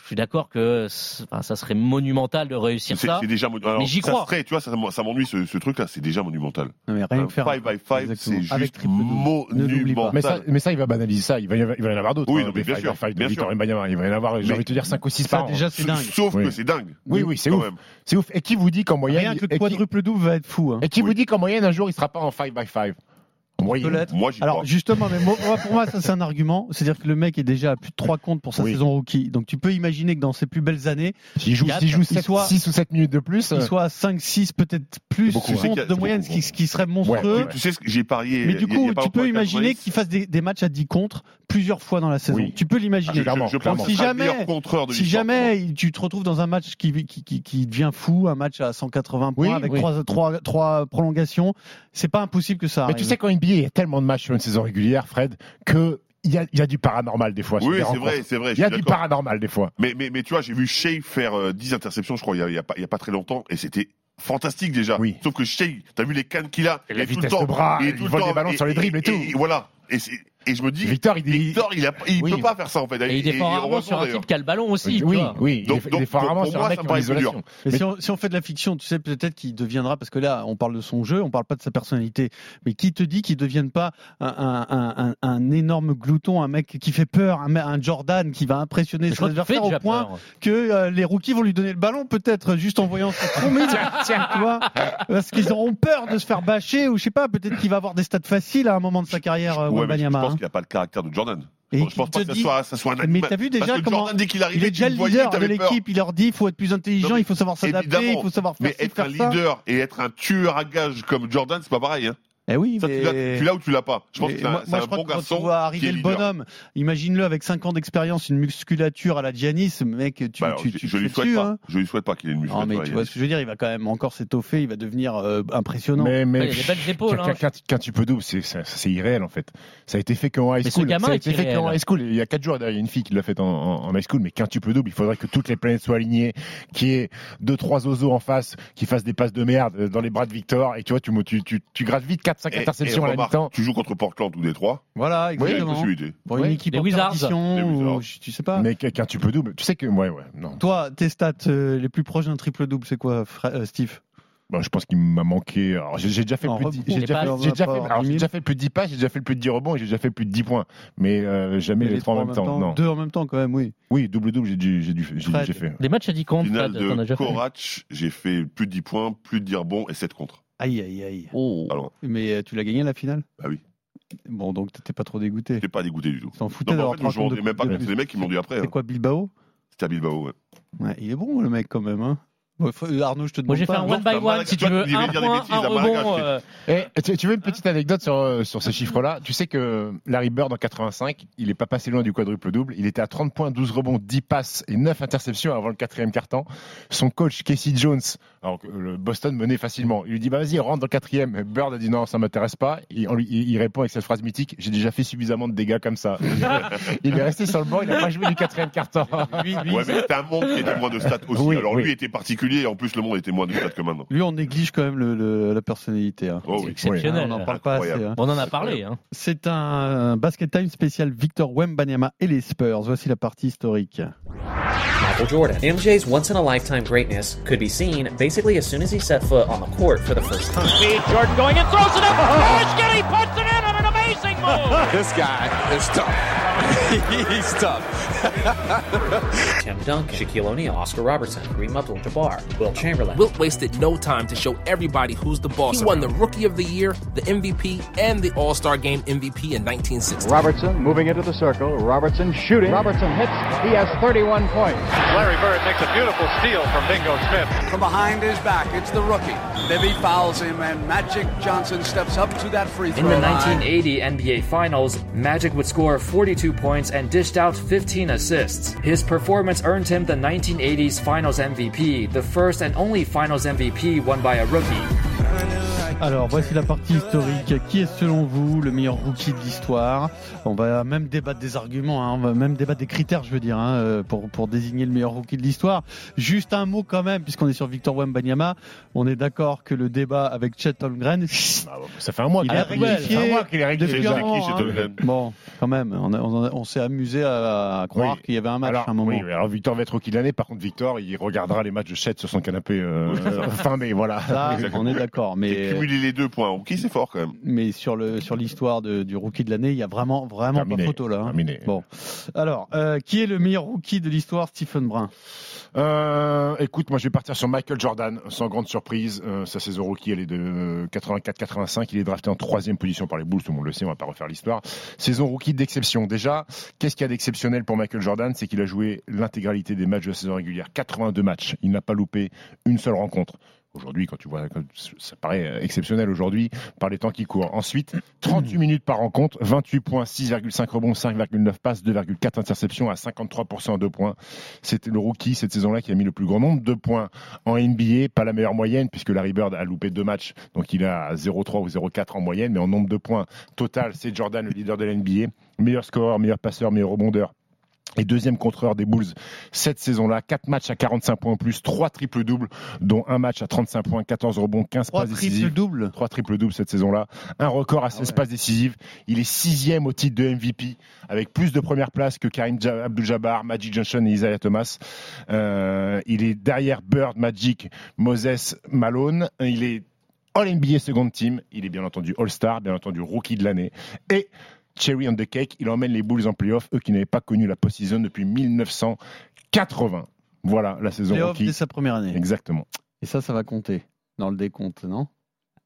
Je suis d'accord que enfin, ça serait monumental de réussir ça. c'est déjà mon- alors, Mais j'y ça crois. serait, tu vois, ça, ça m'ennuie ce, ce truc-là, c'est déjà monumental. Non, mais rien Un que faire. 5 by 5, Exactement. c'est juste. Ne monumental. Mais ça, mais ça, il va banaliser ça. Il va y, avoir- il va y en avoir d'autres. Oui, hein, non, mais bien five sûr, by five bien sûr. Il va y en avoir, j'ai envie de te dire 5 ou 6 Ça, par an. déjà, c'est dingue. Sauf Oui. que c'est dingue. Oui, oui, c'est ouf. C'est ouf. Et qui vous dit qu'en moyenne, Rien que et le quadruple double va être fou. hein. et qui vous dit qu'en moyenne, un jour, il sera pas en 5 by 5 Moyenne. Peut-être. Moi, j'y Alors crois. justement, mais moi, moi, pour moi, ça c'est un argument. C'est-à-dire que le mec est déjà à plus de 3 comptes pour sa Oui. saison rookie. Donc tu peux imaginer que dans ses plus belles années, S'il joue, Quatre, s'il joue il 7, soit- 6 ou 7 minutes de plus, il euh, soit à 5, 6, peut-être plus beaucoup, comptes ouais. C'est de moyenne, ce beaucoup, qui, ce qui serait monstrueux. Ouais, Tu sais ce que j'ai parié. Mais il y du a- il y coup, a pas tu longtemps peux imaginer qu'il fasse des, des matchs à 10 contre plusieurs fois dans la saison. Oui. Tu peux Ah, l'imaginer. je, clairement, je pense clairement. que Si le jamais- meilleur contreur de Si l'histoire. moi. jamais tu te retrouves dans un match qui, qui, qui, qui devient fou, un match à 180 points Oui, avec oui. trois, trois, trois prolongations, c'est pas impossible que ça Mais arrive. tu sais qu'en NBA, il y a tellement de matchs sur une saison régulière, Fred, que il y a, il y a du paranormal des fois. Oui, c'est vrai, c'est vrai. Il y a du paranormal des fois. Mais, mais, mais tu vois, j'ai vu Shea faire euh, 10 interceptions, je crois, il y a, a a pas très longtemps, et c'était fantastique déjà. Oui. Sauf que Shea, t'as vu les cannes qu'il a, Et il la tout vitesse temps, de bras, il il tout le vole des ballons sur les dribbles et tout. voilà. Et, c'est- et je me dis, Victor, il. Victor, il, a, il Oui. peut pas faire ça en fait. Et il défend rarement sur un type qui a le ballon aussi. tu oui, vois. oui, Donc- il pour- rarement sur un mec en isolation. Mais si, on, si on fait de la fiction, tu sais peut-être qu'il deviendra, parce que là, on parle de son jeu, on parle pas de sa personnalité, mais qui te dit qu'il ne devienne pas un, un, un, un- énorme glouton, un mec qui fait peur, un, Jordan qui va impressionner Je son crois qu'il fait adversaire au point peur. que euh, les rookies vont lui donner le ballon, peut-être juste en voyant sa trombine, tu vois, parce qu'ils auront peur de se faire bâcher, ou je sais pas, peut-être qu'il va avoir des stats faciles à un moment de sa carrière, euh, Ouais, mais je Wembanyama, pense hein. Qu'il n'a pas le caractère de Jordan. Et je pense pas que ça soit, ça soit un Mais t'as vu déjà que comment Jordan, dès qu'il il arrivait, est déjà le leader de l'équipe, il leur dit il faut être plus intelligent, il faut savoir s'adapter, il faut savoir faire Mais être un leader et être un tueur à gage comme Jordan, c'est pas pareil. Hein. Eh oui, Ça, mais... tu l'as- ou tu l'as pas? Je pense Mais que c'est un, moi, moi, un je crois bon quand garçon. tu vois arriver le bonhomme, imagine-le avec 5 ans d'expérience, une musculature à la Giannis, mec, tu, Bah alors, tu, je, tu je te lui souhaite dessus, pas. hein. Je lui souhaite pas qu'il ait une Non, musculature. mais tu vois ce que je veux dire, il va quand même encore s'étoffer, il va devenir euh, impressionnant. Mais, mais, Ouais, il a des belles épaules. hein. Qu'un tu peux double, c'est irréel en fait. Ça a été fait qu'en high Mais ce school. gamin Ça a été fait qu'en high school. Il y a 4 jours, il y a une fille qui l'a fait en, en, en high school, mais qu'un tu peux double, il faudrait que toutes les planètes soient alignées, qu'il y ait deux trois oiseaux en face qui fassent des passes de merde dans les bras de Victor, et tu vois, tu, tu, tu, tu grattes vite 4-5 Et- interceptions et à la mi-temps. Tu joues contre Portland ou Détroit. Voilà, exactement. Pour une Ouais. équipe Les en Wizards. Les tu sais pas. Mais qu'un tu peux double, tu sais que, ouais, ouais, non. Toi, tes stats euh, les plus proches d'un triple-double, c'est quoi, Fra- euh, Steve? Bon, je pense qu'il m'a manqué. J'ai déjà fait plus de rebond. 10 j'ai Les déjà fait, passes, j'ai déjà fait, plus de 10 passes, j'ai déjà fait plus de 10 rebonds et j'ai déjà fait plus de 10 points. Mais euh, jamais les, trois en même temps. Non. Deux en même temps, quand même, oui. Oui, double-double, j'ai dû- j'ai dû- j'ai- Fred. j'ai fait. Des matchs à 10 comptes, Finale Fred, de Korac, j'ai fait plus de 10 points, plus de 10 rebonds et 7 contre. Aïe, aïe, aïe. Oh. Alors, Mais euh, tu l'as gagné la finale? Bah oui, Bon, donc t'étais pas trop dégoûté. j'étais pas dégoûté du tout. T'en foutais Non, mais en d'avoir fait, je m'en rendais même pas compte. C'est les mecs qui m'ont dit après. C'est hein. quoi, Bilbao? C'était à Bilbao, ouais. Ouais, il est bon le mec quand même. Hein. Faut- Arnaud, je te demande Moi, j'ai fait un one by one, si tu veux. Un dire des point, bêtises, un rebond. regardé. euh, Et tu, veux une petite anecdote sur, euh, sur ces chiffres-là? Tu sais que Larry Bird en 85, il est pas passé loin du quadruple double. Il était à 30 points, 12 rebonds, 10 passes et 9 interceptions avant le quatrième quart-temps. Son coach Casey Jones, alors que le Boston menait facilement, il lui dit bah, vas-y rentre dans le quatrième. Bird a dit non ça m'intéresse pas. Et on lui- il, répond avec cette phrase mythique j'ai déjà fait suffisamment de dégâts comme ça. il est resté sur le banc, il a pas joué du quatrième quart-temps. Lui, lui, Ouais, mais c'était un monde qui était moins de stats aussi. Oui, Alors oui. lui était particulier et en plus le monde était moins de stats que maintenant. lui, on néglige quand même le, le- la personnalité. hein. Oh oui. exceptionnel. on n'en parle pas assez. Hein. On en a parlé. Hein. C'est un basket time spécial Victor Wembanyama et les Spurs. Voici la partie historique. Michael Jordan. MJ's once in a lifetime greatness could be seen basically as soon as he set foot on the court for the first time. Jordan going in, throws it up. Oh, Skinny puts it in on an amazing move? This guy is tough. He's tough. Tim Duncan, Shaquille O'Neal, Oscar Robertson, Kareem Abdul-Jabbar, Will Chamberlain. Wilt wasted no time to show everybody who's the boss. He won the Rookie of the Year, the MVP, and the All Star Game MVP in 1960. Robertson moving into the circle. Robertson shooting. Robertson hits. He has 31 points. Larry Bird makes a beautiful steal from Bingo Smith. From behind his back, it's the rookie. Bibby fouls him, and Magic Johnson steps up to that free throw In the line. 1980 NBA Finals, Magic would score 42 points and dished out 15 assists. His performance earned him the 1980s Finals MVP, the first and only Finals MVP won by a rookie. Alors, voici la partie historique. Qui est selon vous le meilleur rookie de l'histoire? On va même débattre des arguments, hein. on va même débattre des critères, je veux dire, hein, euh, pour, pour désigner le meilleur rookie de l'histoire. Juste un mot quand même, puisqu'on est sur Victor Wembanyama. On est d'accord que le débat avec Chet Holmgren, Ah, ça fait un mois Il qu'il est mois qu'il est. Holmgren. Bon, quand même, on, on on s'est amusé à, à croire Oui. qu'il y avait un match alors, à un moment. oui, alors Victor va être rookie de l'année. Par contre, Victor, il regardera les matchs de Chet sur son canapé euh, fin mai. Voilà. On est d'accord, mais cumuler les deux points, ok, c'est fort quand même. mais sur le sur l'histoire de- du rookie de l'année, il y a vraiment vraiment Terminé. pas photo là. hein. Terminé. Bon, alors euh, qui est le meilleur rookie de l'histoire, Stephen Brun? Euh, écoute, moi je vais partir sur Michael Jordan, sans grande surprise. Euh, sa saison rookie, elle est de 84-85. Il est drafté en troisième position par les Bulls, tout le monde le sait, on va pas refaire l'histoire. Saison rookie d'exception. Déjà, qu'est-ce qu'il y a d'exceptionnel pour Michael Jordan? C'est qu'il a joué l'intégralité des matchs de la saison régulière, 82 matchs. Il n'a pas loupé une seule rencontre. Aujourd'hui, quand tu vois, ça paraît euh, exceptionnel aujourd'hui par les temps qui courent. Ensuite, 38 minutes par rencontre, 28 points, 6,5 rebonds, 5,9 passes, 2,4 interceptions à 53% à 2 points. C'était le rookie cette saison-là qui a mis le plus grand nombre de points en NBA, pas la meilleure moyenne puisque Larry Bird a loupé deux matchs, donc il a 0,3 ou 0,4 en moyenne, mais en nombre de points total, c'est Jordan le leader de la NBA, meilleur scoreur, meilleur passeur, meilleur rebondeur. Et deuxième contreur des Bulls cette saison-là, 4 matchs à 45 points en plus, 3 triples-doubles, dont un match à 35 points, 14 rebonds, 15 Trois passes décisives. triple double. 3 triples-doubles cette saison-là. Un record à 16 passes décisives. Il est sixième au titre de MVP, avec plus de premières places que Karim Ja- Abdul-Jabbar, Magic Johnson et Isaiah Thomas. Euh, il est derrière Bird, Magic, Moses, Malone. Il est All-NBA Second Team. Il est bien entendu All-Star, bien entendu Rookie de l'année. Et Cherry on the Cake, il emmène les Bulls en playoff, eux qui n'avaient pas connu la post-season depuis 1980. Voilà la saison Playoff rookie. dès sa première année. Exactement. Et ça, ça va compter dans le décompte, non?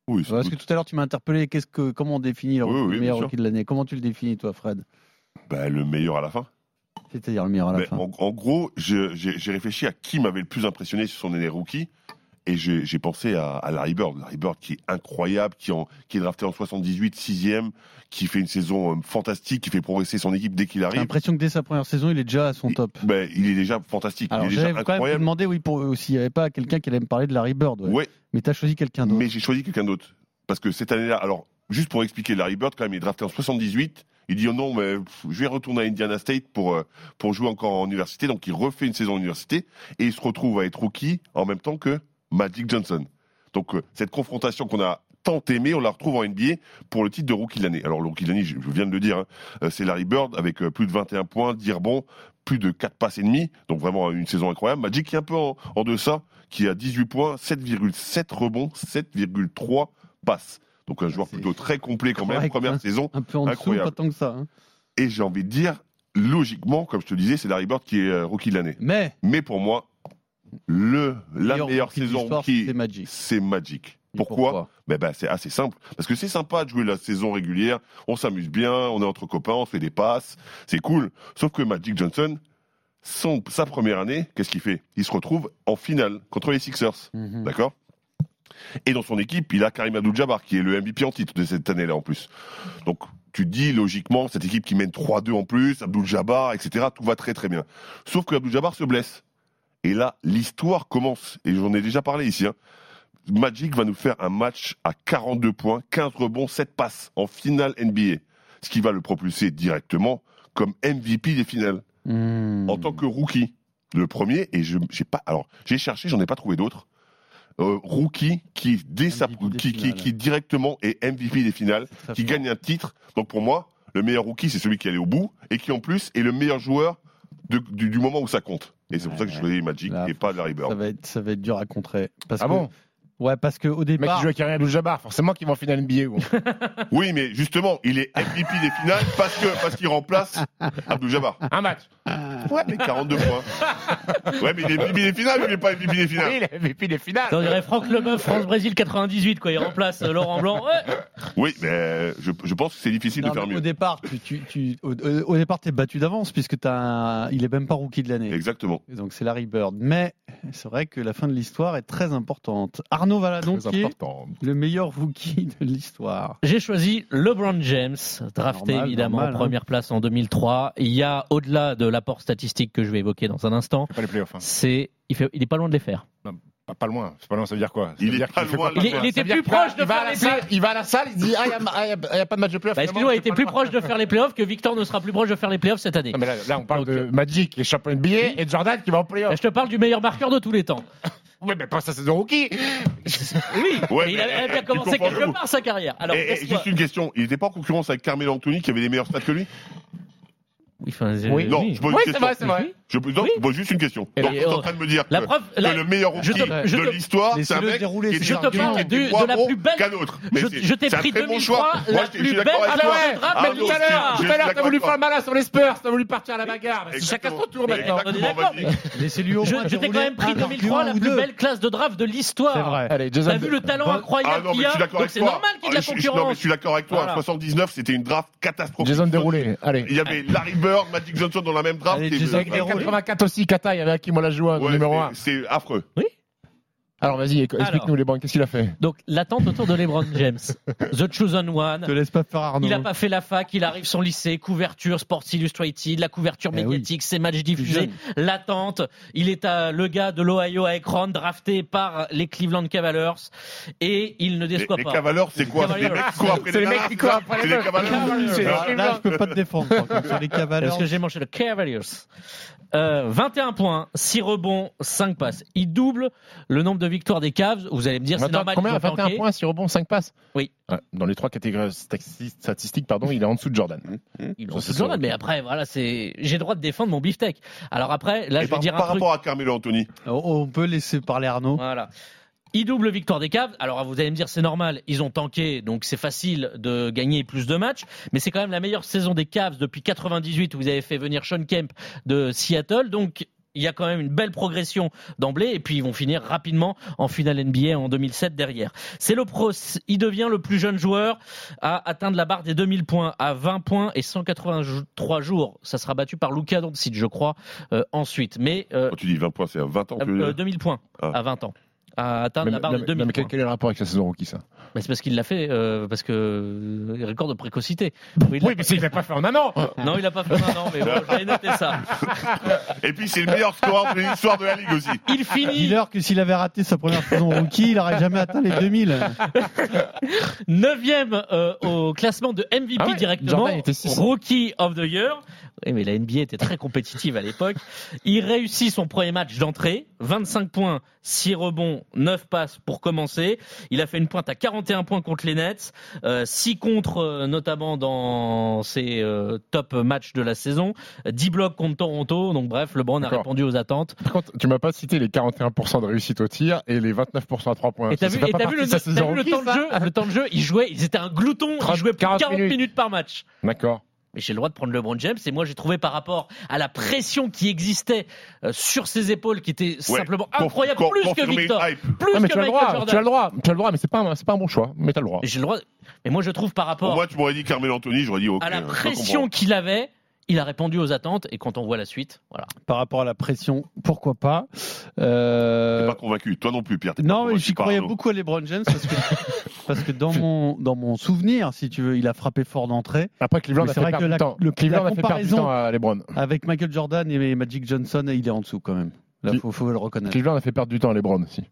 Oui, Parce que tout à l'heure, tu m'as interpellé. Qu'est-ce que, comment on définit le Oui, oui, meilleur rookie de l'année? Comment tu le définis, toi, Fred? Bah, le meilleur à la fin. C'est-à-dire le meilleur à la Mais fin. en, en gros, j'ai réfléchi à qui m'avait le plus impressionné sur son année rookie. Et j'ai j'ai pensé à, à Larry Bird. Larry Bird qui est incroyable, qui, en, qui est drafté en 78, 6 qui fait une saison euh, fantastique, qui fait progresser son équipe dès qu'il J'ai arrive. l'impression que dès sa première saison, il est déjà à son top. Ben, il est déjà fantastique, Alors, il est quand même demandé oui, pour, s'il n'y avait pas quelqu'un qui allait me parler de Larry Bird. ouais. Ouais, Mais tu as choisi quelqu'un d'autre. mais j'ai choisi quelqu'un d'autre. Parce que cette année-là, alors, juste pour expliquer, Larry Bird, quand même, il est drafté en 78. Il dit, oh non, mais je vais retourner à Indiana State pour, euh, pour jouer encore en université. Donc, il refait une saison en université et il se retrouve à être rookie en même temps que Magic Johnson. Donc, euh, cette confrontation qu'on a tant aimée, on la retrouve en NBA pour le titre de rookie de l'année. Alors, le rookie de l'année, je je viens de le dire, hein, euh, c'est Larry Bird avec euh, plus de 21 points, 10 rebonds, plus de 4 passes et demi. Donc, vraiment une saison incroyable. Magic qui est un peu en, en deçà, qui a 18 points, 7,7 rebonds, 7,3 passes. Donc, un joueur C'est plutôt très complet quand même. Première hein. saison. Un peu en dessous, Incroyable. pas tant que ça. hein. Et j'ai envie de dire, logiquement, comme je te disais, c'est Larry Bird qui est rookie de l'année. Mais Mais pour moi, le, la meilleur meilleure saison qui c'est Magic. c'est Magic. Pourquoi, ben, ben, C'est assez simple. Parce que c'est sympa de jouer la saison régulière. On s'amuse bien, on est entre copains, on se fait des passes. C'est cool. Sauf que Magic Johnson, son, sa première année, qu'est-ce qu'il fait? Il se retrouve en finale contre les Sixers. Mhm. D'accord? Et dans son équipe, il a Karim Abdul-Jabbar, qui est le MVP en titre de cette année-là en plus. Donc, tu te dis logiquement, cette équipe qui mène 3-2 en plus, Abdul-Jabbar, etc., tout va très très bien. Sauf que Abdul-Jabbar se blesse. Et là, l'histoire commence. Et j'en ai déjà parlé ici. hein. Magic va nous faire un match à 42 points, 15 rebonds, 7 passes en finale NBA. Ce qui va le propulser directement comme MVP des finales Hmm. en tant que rookie. Le premier, et je j'ai pas. Alors, j'ai cherché, j'en ai pas trouvé d'autres. Euh, rookie qui, dès sa, qui, qui, directement est MVP des finales, qui fort. gagne un titre. Donc pour moi, le meilleur rookie, c'est celui qui est allé au bout et qui en plus est le meilleur joueur de- du, du moment où ça compte. Et c'est pour ça que je choisis Magic Là, et pas Larry Ça Bird. va être, ça va être dur à contrer. Parce Ah que, bon? Ouais, parce que au Le mec départ, qui joue avec Karim Abdul-Jabbar, forcément qu'ils vont en finale NBA. Ou... Oui, mais justement, il est MVP des finales parce que parce qu'il remplace Abdul Jabbar. Un match. Ouais, mais 42 points. Ouais, mais il est MVP des finales ou il est pas MVP des finales Oui, il est MVP des finales. On dirait Franck Leboeuf, France-Brésil 98, quoi. Il remplace euh, Laurent Blanc. Ouais. Oui, mais euh, je, je pense que c'est difficile non, de faire mieux. au départ, tu, tu, tu- au, au départ, t'es battu d'avance puisque t'as un- il est même pas rookie de l'année. Exactement. Et Donc c'est Larry Bird. Mais c'est vrai que la fin de l'histoire est très importante. Arnaud Valadon Très qui est important. le meilleur rookie de l'histoire. J'ai choisi LeBron James, drafté Normal, évidemment normal, en hein. première place en 2003. Il y a, au-delà de l'apport statistique que je vais évoquer dans un instant, C'est pas les playoffs. Hein. c'est il, fait, il est pas loin de les faire. Pas, pas loin. C'est pas loin, ça veut dire quoi? Il dire pas loin, de playoffs. était Ça veut dire plus proche de faire les playoffs. Il va à la salle, il dit Ah, il n'y a, pas de match de playoffs. Bah, excuse-moi, il était plus loin. proche de faire les playoffs que Victor ne sera plus proche de faire les playoffs cette année. Non, mais là, là, on parle Donc, de Magic, qui est champion NBA, et de Jordan qui va en Bah, playoff. je te parle du meilleur marqueur de tous les temps. Oui, mais pas ça, c'est de rookie. Oui, Ouais, mais il avait bien commencé quelque part sa carrière. Alors, Et- et qu'est-ce juste une question, il n'était pas en concurrence avec Carmelo Anthony qui avait des meilleurs stats que lui? Oui, enfin, Oui. Non, oui. je pose Oui, une c'est vrai, c'est vrai. Je pose donc, Oui. pose juste une question. Et Donc, tu es en oh, train de me dire la que, preuve, que la- le meilleur rookie te- de l'histoire, c'est un mec dérouler qui est Je te parle est de, la bon plus belle. qu'un autre. Mais Je, je t'ai pris très bon 2003, choix. la plus suis belle Ah, de non, Tout à l'heure, tout à l'heure, t'as voulu faire malin sur les Spurs, t'as voulu partir à la bagarre. Chacun son tour Mais maintenant. d'accord. Laissez-lui au Je, moins je t'ai quand même pris un 2003, la plus belle classe de draft de l'histoire. C'est vrai. Allez. T'as vu le talent Ah incroyable mais qu'il y je a Donc c'est normal qu'il y ait de Ah, la je suis- Non, mais concurrence. je suis d'accord avec toi. Voilà. 79, c'était une draft catastrophique. Jason déroulé. Allez. Il y avait Larry Bird, Magic Johnson dans la même draft. Allez, et- Jason Avec les 84 aussi, Kata, il y avait Hakim Olajuwon, Ouais, numéro mais 1. C'est affreux. Alors vas-y, explique-nous les banques, qu'est-ce qu'il a fait? Donc l'attente autour de LeBron James. The Chosen Te One. laisse pas faire Arnaud. Il n'a pas fait la fac, il arrive son lycée, couverture Sports Illustrated, la couverture Eh oui. médiatique, ses matchs diffusés, l'attente. Il est à, le gars de l'Ohio à Akron, drafté par les Cleveland Cavaliers, et il ne Les, déçoit les pas. Cavaliers, c'est quoi? C'est les Cavaliers. mecs qui courent après C'est les les mecs qui courent après les les. Cavaliers. Alors là, je peux pas te défendre. contre, sur les Cavaliers. Parce que j'ai mangé le Cavaliers? Euh, 21 points, 6 rebonds, 5 passes. Il double le nombre de victoires des Cavs. Vous allez me dire, c'est normal. Combien ils ont 21 tanké. points, 6 rebonds, 5 passes Oui. Ouais, Dans les trois catégories stati- statistiques, pardon, il est en dessous de Jordan. Ils Ça, ont c'est fait Jordan, son- mais après, voilà, c'est, j'ai le droit de défendre mon beefsteak. Alors après, là, Et je vais par, dire un par truc. rapport à Carmelo Anthony, On peut laisser parler Arnaud. Voilà. Il double victoire des Cavs. Alors vous allez me dire c'est normal, ils ont tanké, donc c'est facile de gagner plus de matchs. Mais c'est quand même la meilleure saison des Cavs depuis 98 où vous avez fait venir Sean Kemp de Seattle. Donc il y a quand même une belle progression d'emblée et puis ils vont finir rapidement en finale NBA en 2007 derrière. C'est le pro, il devient le plus jeune joueur à atteindre la barre des 2000 points à 20 points et 183 jours. Ça sera battu par Luka Doncic, je crois, euh, ensuite. Mais euh, quand tu dis 20 points, c'est à 20 ans que euh, dire 2000 points Ah. à 20 ans. À atteindre Mais- la barre non, de mais- 2000 non, mais quel, quel est le rapport avec la saison rookie, ça? Mais c'est parce qu'il l'a fait, euh, parce que euh, record de précocité. Oui, il Oui, l'a mais s'il l'a pas fait en un an Non, il a pas fait un an, mais bon, j'avais noté ça. Et puis c'est le meilleur score de l'histoire de la Ligue aussi. Il finit Dis-leur que s'il avait raté sa première saison rookie, il aurait jamais atteint les 2000. neuvième euh, au classement de MVP Ah ouais, directement. Rookie of the Year. Oui, mais la NBA était très compétitive à l'époque. Il réussit son premier match d'entrée, 25 points, 6 rebonds, 9 passes pour commencer. Il a fait une pointe à 41 points contre les Nets, euh, 6 contre euh, notamment dans ses euh, top matchs de la saison, 10 blocs contre Toronto. Donc bref, LeBron a répondu aux attentes. Par contre, tu m'as pas cité les 41% de réussite au tir et les 29% à 3 points. Et t'as vu, et partie vu le, de vu temps de jeu? Le temps de jeu, ils jouaient, ils étaient un glouton, ils 30, jouaient 40 40 minutes. minutes. par match. D'accord. Mais j'ai le droit de prendre LeBron James et moi j'ai trouvé par rapport à la pression qui existait euh, sur ses épaules qui était simplement Conf- incroyable plus que Victor, plus Ah, mais que tu as le droit, Jordan. tu as le droit, tu as le droit, mais c'est pas, un- c'est pas un bon choix, mais t'as le droit. Et j'ai le droit. Mais moi je trouve par Pour rapport moi, tu m'aurais dit Carmelo Anthony, j'aurais dit ok. à la je pression qu'il avait, Il a répondu aux attentes et quand on voit la suite, voilà. Par rapport à la pression, pourquoi pas Euh, T'es pas convaincu. Toi non plus, Pierre. Non, mais j'y croyais beaucoup à LeBron James parce que, parce que dans, mon, dans mon souvenir, si tu veux, il a frappé fort d'entrée. Après, Cleveland c'est fait vrai perdre que du la- temps. le- Cleveland la a fait perdre du comparaison- temps à LeBron. Avec Michael Jordan et Magic Johnson, il est en dessous quand même. Là, faut le reconnaître. Cleveland a fait perdre du temps à LeBron aussi.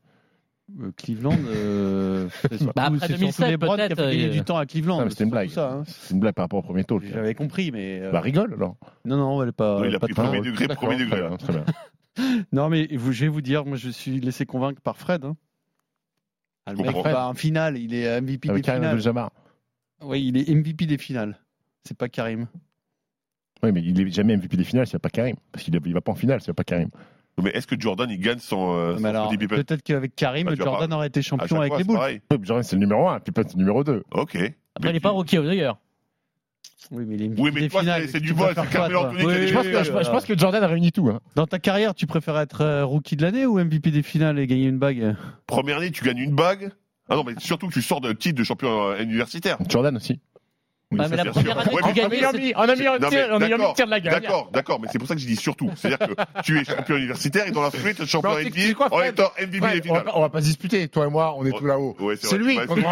Euh, Cleveland, euh, c'est Bah, après c'est surtout 2007, LeBron qui a peut-être, gagner euh, du temps à Cleveland. Mais c'était une C'est blague. hein. C'est une blague par rapport au premier tour. J'avais compris, mais. euh, Bah rigole alors. non, non, elle est pas. Non, il a pas pris premier degré, premier degré. très là. bien, très bien. Non, mais vous- je vais vous dire, moi, je suis laissé convaincre par Fred. Hein. Ah, le mec, bah, en finale, il est MVP Avec des Karim finales. Oui, il est MVP des finales. C'est pas Karim. Oui, mais il est jamais MVP des finales s'il n'y a pas Karim. Parce qu'il ne va pas en finale s'il n'y a pas Karim. Mais est-ce que Jordan il gagne sans, euh, alors, Pippen peut-être qu'avec Karim, Bah, Jordan pas- aurait été champion avec fois, les c'est Bulls. pareil. Oui, Jordan, c'est le numéro 1, Pippen, c'est le numéro 2. Ok. Après, Mais il n'est tu- pas rookie of the year. Oui, mais, il est MVP Oui, mais des toi, finales. c'est- du des Je pense, que, je, je pense que Jordan a réuni tout. Hein. Dans ta carrière, tu préfères être euh, rookie de l'année ou MVP des finales et gagner une bague? Première année, tu gagnes une bague. Ah non, mais surtout que tu sors d'un titre de champion euh, universitaire. Jordan aussi. Bah, ça, mais la bien première sûr. année, Ouais, tu mais- gagnais, en c'est- ayant mis, Non, d'accord, le tir de la gagne. D'accord, d'accord, mais c'est pour ça que je dis surtout. C'est-à-dire que tu es champion universitaire et dans la suite, champion Non, NBA en étant MVP des on, va finales. pas, on va pas se disputer, toi et moi, on est tout là-haut. Ouais, c'est lui qu'on embrouiller.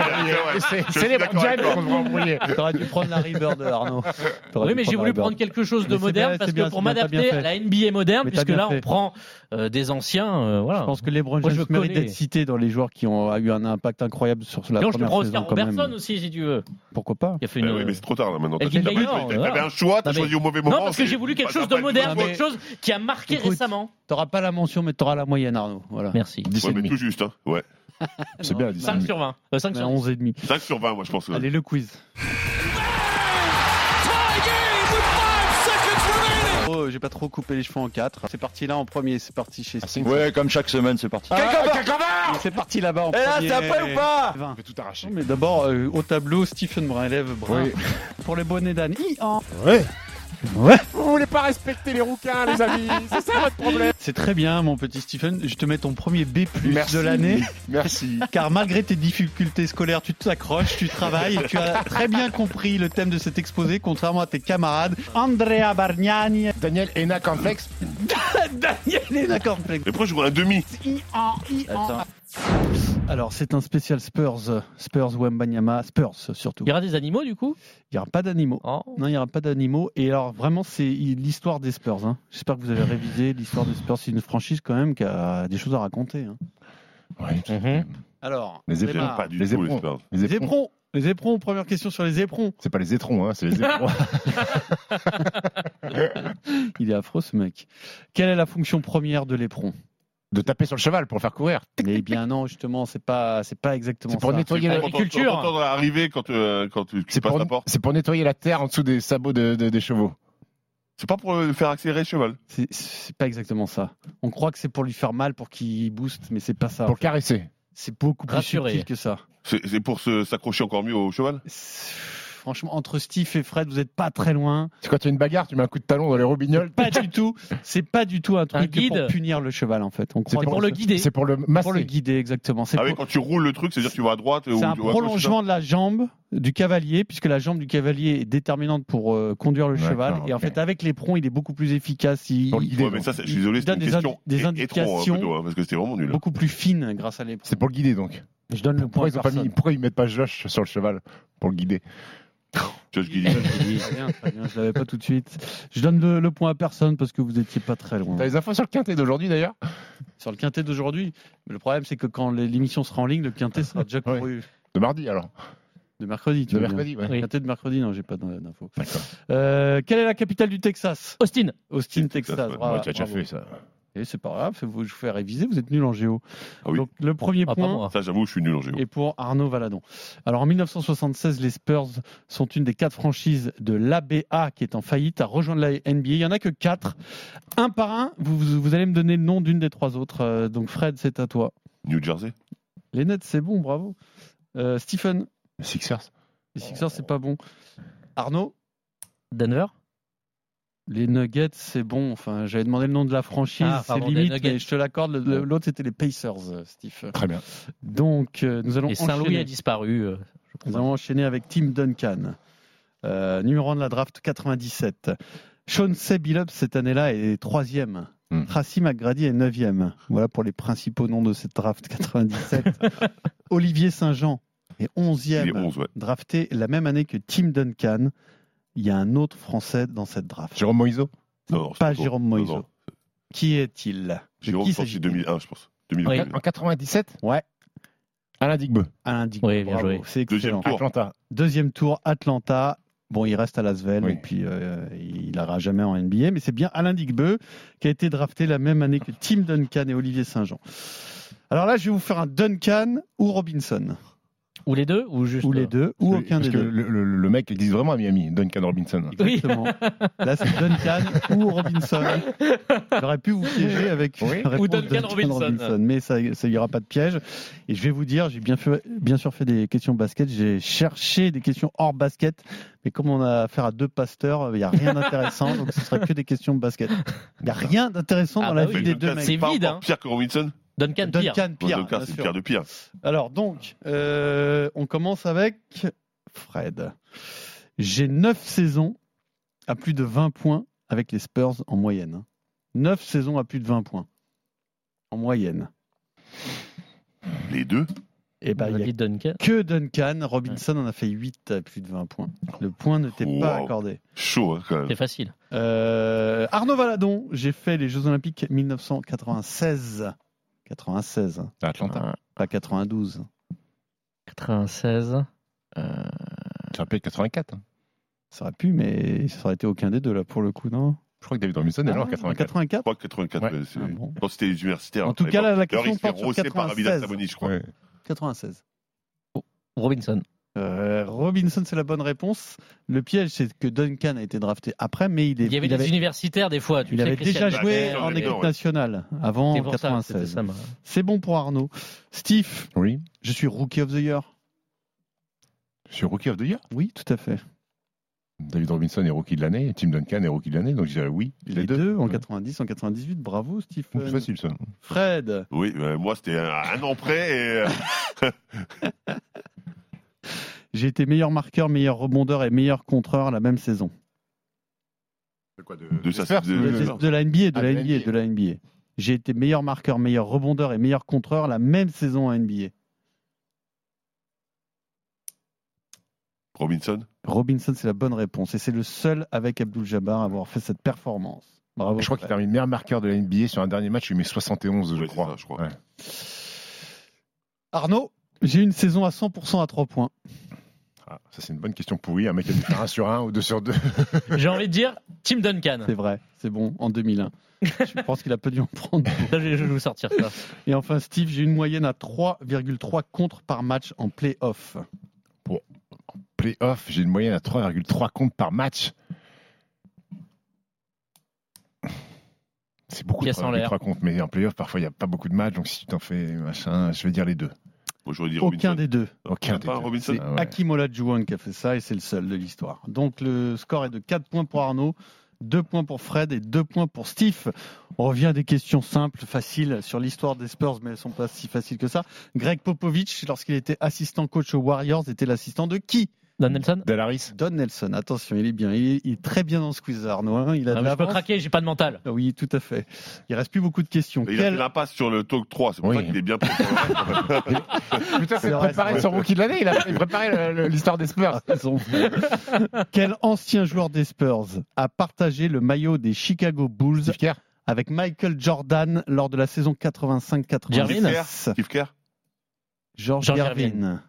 c'est Je les James qu'on devrait embrouiller. T'aurais dû prendre Larry Bird, Arnaud. T'aurais Oui, mais j'ai voulu prendre quelque chose de moderne parce que pour m'adapter à la NBA moderne, puisque là, on prend euh, des anciens. euh, voilà. Je pense que LeBron Moi, je James mérite d'être cité dans les joueurs qui ont eu un impact incroyable sur la Non, je te première prends saison. Oscar quand même. Robertson aussi, si tu veux. Pourquoi pas Qui a fait une. Mais c'est trop tard là maintenant. T'avais voilà. un choix, t'as choisi au mauvais moment. Non, parce que j'ai voulu quelque chose de moderne, quelque chose qui a marqué Écoute, récemment. T'auras pas la mention, mais t'auras la moyenne, Arnaud. Voilà. Merci. 10 Ouais, mais tout juste, hein. Ouais. C'est bien, 10 et 5 demi. sur 20. Euh, 5 Mais sur 11 et demi. 5 sur 20, moi, je pense. Allez, le quiz. Oh, j'ai pas trop coupé les cheveux en quatre. C'est parti là en premier, c'est parti chez Steve. Ouais, comme chaque semaine, c'est parti. C'est parti là-bas en Et là, premier. ou pas Vingt. On peut tout arracher. Mais d'abord, euh, au tableau, Stephen Brun, élève Brun. Oui. Pour les bonnets d'Anne. Ouais. Ouais. Vous voulez pas respecter les rouquins, les amis C'est ça votre problème C'est très bien, mon petit Stephen. Je te mets ton premier B Merci. de l'année. Merci. Car malgré tes difficultés scolaires, tu t'accroches, tu travailles, tu as très bien compris le thème de cet exposé, contrairement à tes camarades. Andrea Bargnani, Daniel Ena Complex. Daniel Lena Complex. Mais pourquoi je vois un demi? I-en, I-en. Alors, c'est un spécial Spurs, Spurs Wembanyama, Spurs surtout. Il y aura des animaux du coup? Il n'y aura pas d'animaux. Oh. Non, il n'y aura pas d'animaux. Et alors, vraiment, c'est l'histoire des Spurs. hein. J'espère que vous avez révisé l'histoire des Spurs. C'est une franchise quand même qui a des choses à raconter. hein. Ouais. Mhm. Alors, Les on éperons, démarre. Pas du Les tout, les éperons. Spurs. Les Les éperons. éperons. Les éperons, première question sur les éperons. C'est pas les étrons, hein, c'est les éperons. Il est affreux ce mec. Quelle est la fonction première de l'éperon? De taper sur le cheval pour le faire courir. Eh bien non, justement, c'est pas, c'est pas exactement C'est pour ça. nettoyer L'agriculture. Quand on entend arriver, quand, euh, quand tu, tu C'est passes pour, la porte. c'est pour nettoyer la terre en dessous des sabots de- de- des chevaux. C'est pas pour euh, faire accélérer le cheval. C'est- C'est pas exactement ça. On croit que c'est pour lui faire mal, pour qu'il booste, mais c'est pas ça. Pour le caresser. C'est beaucoup plus subtil que ça. C'est c'est pour s'accrocher encore mieux au cheval? C'est- Franchement, entre Steve et Fred, vous n'êtes pas très loin. C'est quand il y a une bagarre, tu mets un coup de talon dans les robignoles. Pas du tout. C'est pas du tout un truc guide. pour punir le cheval en fait. C'est pour le guider. C'est pour le masser. Pour le guider exactement. C'est Ah oui, pour- quand tu roules le truc, c'est-à-dire que tu vas à droite ou c'est un prolongement de la jambe du cavalier, puisque la jambe du cavalier est déterminante pour euh, conduire le cheval. Et en fait, avec l'éperon, il est beaucoup plus efficace. Il, Pour le il-. Ouais, mais ça, je suis désolé, Il c'est une donne des question indi- des é- étron, hein, indications. plutôt, hein, parce que c'était vraiment nul. beaucoup plus fine grâce à l'éperon. C'est pour le guider donc. Je donne le point Pourquoi à ils, ont pas mis, personne. pourquoi ils mettent pas Josh sur le cheval pour le guider? Dit Très bien, très bien, je l'avais pas tout de suite. Je donne le, le point à personne parce que vous étiez pas très loin. T'as les infos sur le quintet d'aujourd'hui d'ailleurs? Sur le quintet d'aujourd'hui? Mais le problème, c'est que quand l'émission sera en ligne, le quintet sera déjà Ouais. couru. De mardi alors De mercredi, tu De veux dire. mercredi, ouais. Oui. Quintet de mercredi, non, j'ai pas d'infos. D'accord. Euh, quelle est la capitale du Texas? Austin. Austin, Texas, Texas. ouais. bravo, Ouais, tu as déjà bravo. fait ça. Et c'est pas grave, vous- je vous fais réviser, vous êtes nul en géo. Ah oui. Donc le premier Ah, pas point. Ça, j'avoue, je suis nul en géo. est pour Arnaud Valadon. Alors en 1976, les Spurs sont une des quatre franchises de l'ABA qui est en faillite à rejoindre la NBA. Il y en a que quatre. Un par un, vous, vous- vous allez me donner le nom d'une des trois autres. Euh, donc Fred, c'est à toi. New Jersey Les Nets, c'est bon, bravo. Euh, Stephen, Sixers. les Sixers, c'est pas bon. Arnaud, Denver. Les Nuggets, c'est bon. Enfin, j'avais demandé le nom de la franchise, Ah, c'est limite, mais je te l'accorde. L'autre, c'était les Pacers, euh, Steve. Très bien. Donc, euh, nous allons Et Saint-Louis a disparu. euh, Nous allons enchaîner avec Tim Duncan, euh, numéro 1 de la draft 97. Sean Billups cette année-là est troisième. Hmm. Tracy McGrady est neuvième. Voilà pour les principaux noms de cette draft 97. Olivier Saint-Jean est Il est onzième, 11, ouais. drafté la même année que Tim Duncan. Il y a un autre Français dans cette draft. Jérôme Moïseau Non, non, c'est Pas bon. Jérôme Moïseau. non. Qui est-il? Jérôme, s'agit-il? 2001, je pense. 2001. Oui. En 97 Ouais, Alain Digbeu. Alain Digbeu. Oui, bien Bravo, joué. C'est Deuxième excellent. tour. Atlanta. Deuxième tour, Atlanta. Bon, il reste à Lasvel Oui. et puis euh, il n'ira jamais en NBA, mais c'est bien Alain Digbeu qui a été drafté la même année que Tim Duncan et Olivier Saint-Jean. Alors là, je vais vous faire un Duncan ou Robinson, Ou les deux Ou juste. ou les deux, ou aucun Parce des que deux. le, le- le mec existe vraiment à Miami, Duncan Robinson. Oui. Exactement. Là, c'est Duncan ou Robinson. J'aurais pu vous piéger avec Oui. la Ou Duncan Robinson. mais ça, ça y aura pas de piège. Et je vais vous dire, j'ai bien fait, bien sûr fait des questions basket. J'ai cherché des questions hors basket, mais comme on a affaire à deux pasteurs, il n'y a rien d'intéressant, donc ce sera que des questions basket. Il n'y a rien d'intéressant Ah dans bah la oui, vie des Duncan, deux mecs. C'est vide, hein. Pire que Robinson Duncan Pierre. Duncan Pierre. Duncan, c'est de pire. Alors donc, euh, on commence avec Fred. J'ai 9 saisons à plus de 20 points avec les Spurs en moyenne. 9 saisons à plus de 20 points en moyenne. Les deux Et ben, On il a n'y a Duncan. que Duncan. Robinson en a fait 8 à plus de 20 points. Le point ne t'est pas accordé. Chaud, hein, quand même. C'est facile. Euh, Arnaud Valadon, j'ai fait les Jeux Olympiques 1996. 96, hein, À Atlanta. pas 92. 96. Ça aurait pu être 84. hein. Ça aurait pu, mais ça aurait été aucun des deux là pour le coup, non? Je crois que David Robinson est là en Ah, 84. 84 Je crois que 84, Ouais. Ah bon. c'était les universitaires. En tout cas, là, la question porte sur rosser par Abida 96. Sabonis, je crois. Ouais. 96. Robinson. Euh, Robinson, c'est la bonne réponse. Le piège, c'est que Duncan a été drafté après, mais il, est, Il y avait il des avait, universitaires des fois. Tu il sais, avait Christian déjà joué en ouais. équipe nationale avant C'est pour ça, 96. c'était ça, ma- C'est bon pour Arnaud. Steve, Oui. je suis Rookie of the Year. Je suis Rookie of the Year. Oui, tout à fait. David Robinson est Rookie de l'année. Tim Duncan est Rookie de l'année. Donc je dirais oui. Les, deux, en 90, en 98. Bravo, Steve. C'est facile ça. Fred, Oui, euh, moi, c'était un, un an près. Et, euh, j'ai été meilleur marqueur, meilleur rebondeur et meilleur contreur la même saison. de Spurs, de- De, Euh, de- de la NBA, de ah, la de la NBA, NBA. de la NBA. J'ai été meilleur marqueur, meilleur rebondeur et meilleur contreur la même saison en NBA. Robinson? Robinson, c'est la bonne réponse. Et c'est le seul avec Abdul Jabbar à avoir fait cette performance. Bravo. Je crois qu'il termine meilleur marqueur de la NBA sur un dernier match. Il met 71, je Ouais, crois. ça, je crois. Ouais. Arnaud, j'ai une saison à 100% à 3 points. Ah, ça, c'est une bonne question pourrie. Un mec a dû faire 1 sur 1 ou 2 sur 2. J'ai envie de dire Tim Duncan. C'est vrai, c'est bon, en 2001. Je pense qu'il a pas dû en prendre. Je vais vous sortir ça. Et enfin, Steve, j'ai une moyenne à 3,3 contre par match en play-off. Playoff, j'ai une moyenne à 3,3 comptes par match. C'est beaucoup en l'air. 3,3 comptes, mais en playoff, parfois, il n'y a pas beaucoup de matchs. Donc si tu t'en fais machin, je vais dire les deux. Moi, j'aurais dit Aucun Robinson. des deux. Aucun Pas des deux. Robinson C'est Ah ouais. Hakim Olajuwon qui a fait ça et c'est le seul de l'histoire. Donc le score est de 4 points pour Arnaud, 2 points pour Fred et 2 points pour Steve. On revient à des questions simples, faciles sur l'histoire des Spurs, mais elles sont pas si faciles que ça. Greg Popovich, lorsqu'il était assistant coach aux Warriors, était l'assistant de qui? Don Nelson Dalaris Don Nelson. Attention, il est bien. Il est, il est très bien dans ce quiz, Arnaud. hein. Il a Ah, de mais Je peux craquer, j'ai pas de mental. Ah Oui, tout à fait. Il reste plus beaucoup de questions. Mais Il a fait l'impasse sur le talk 3, c'est pour Oui. ça qu'il est bien. Putain, c'est préparé son rookie de l'année. Il a préparé l'histoire des Spurs. raison. Quel ancien joueur des Spurs a partagé le maillot des Chicago Bulls avec Michael Jordan lors de la saison 85-86 Gervin Steve Kerr George George Gervin.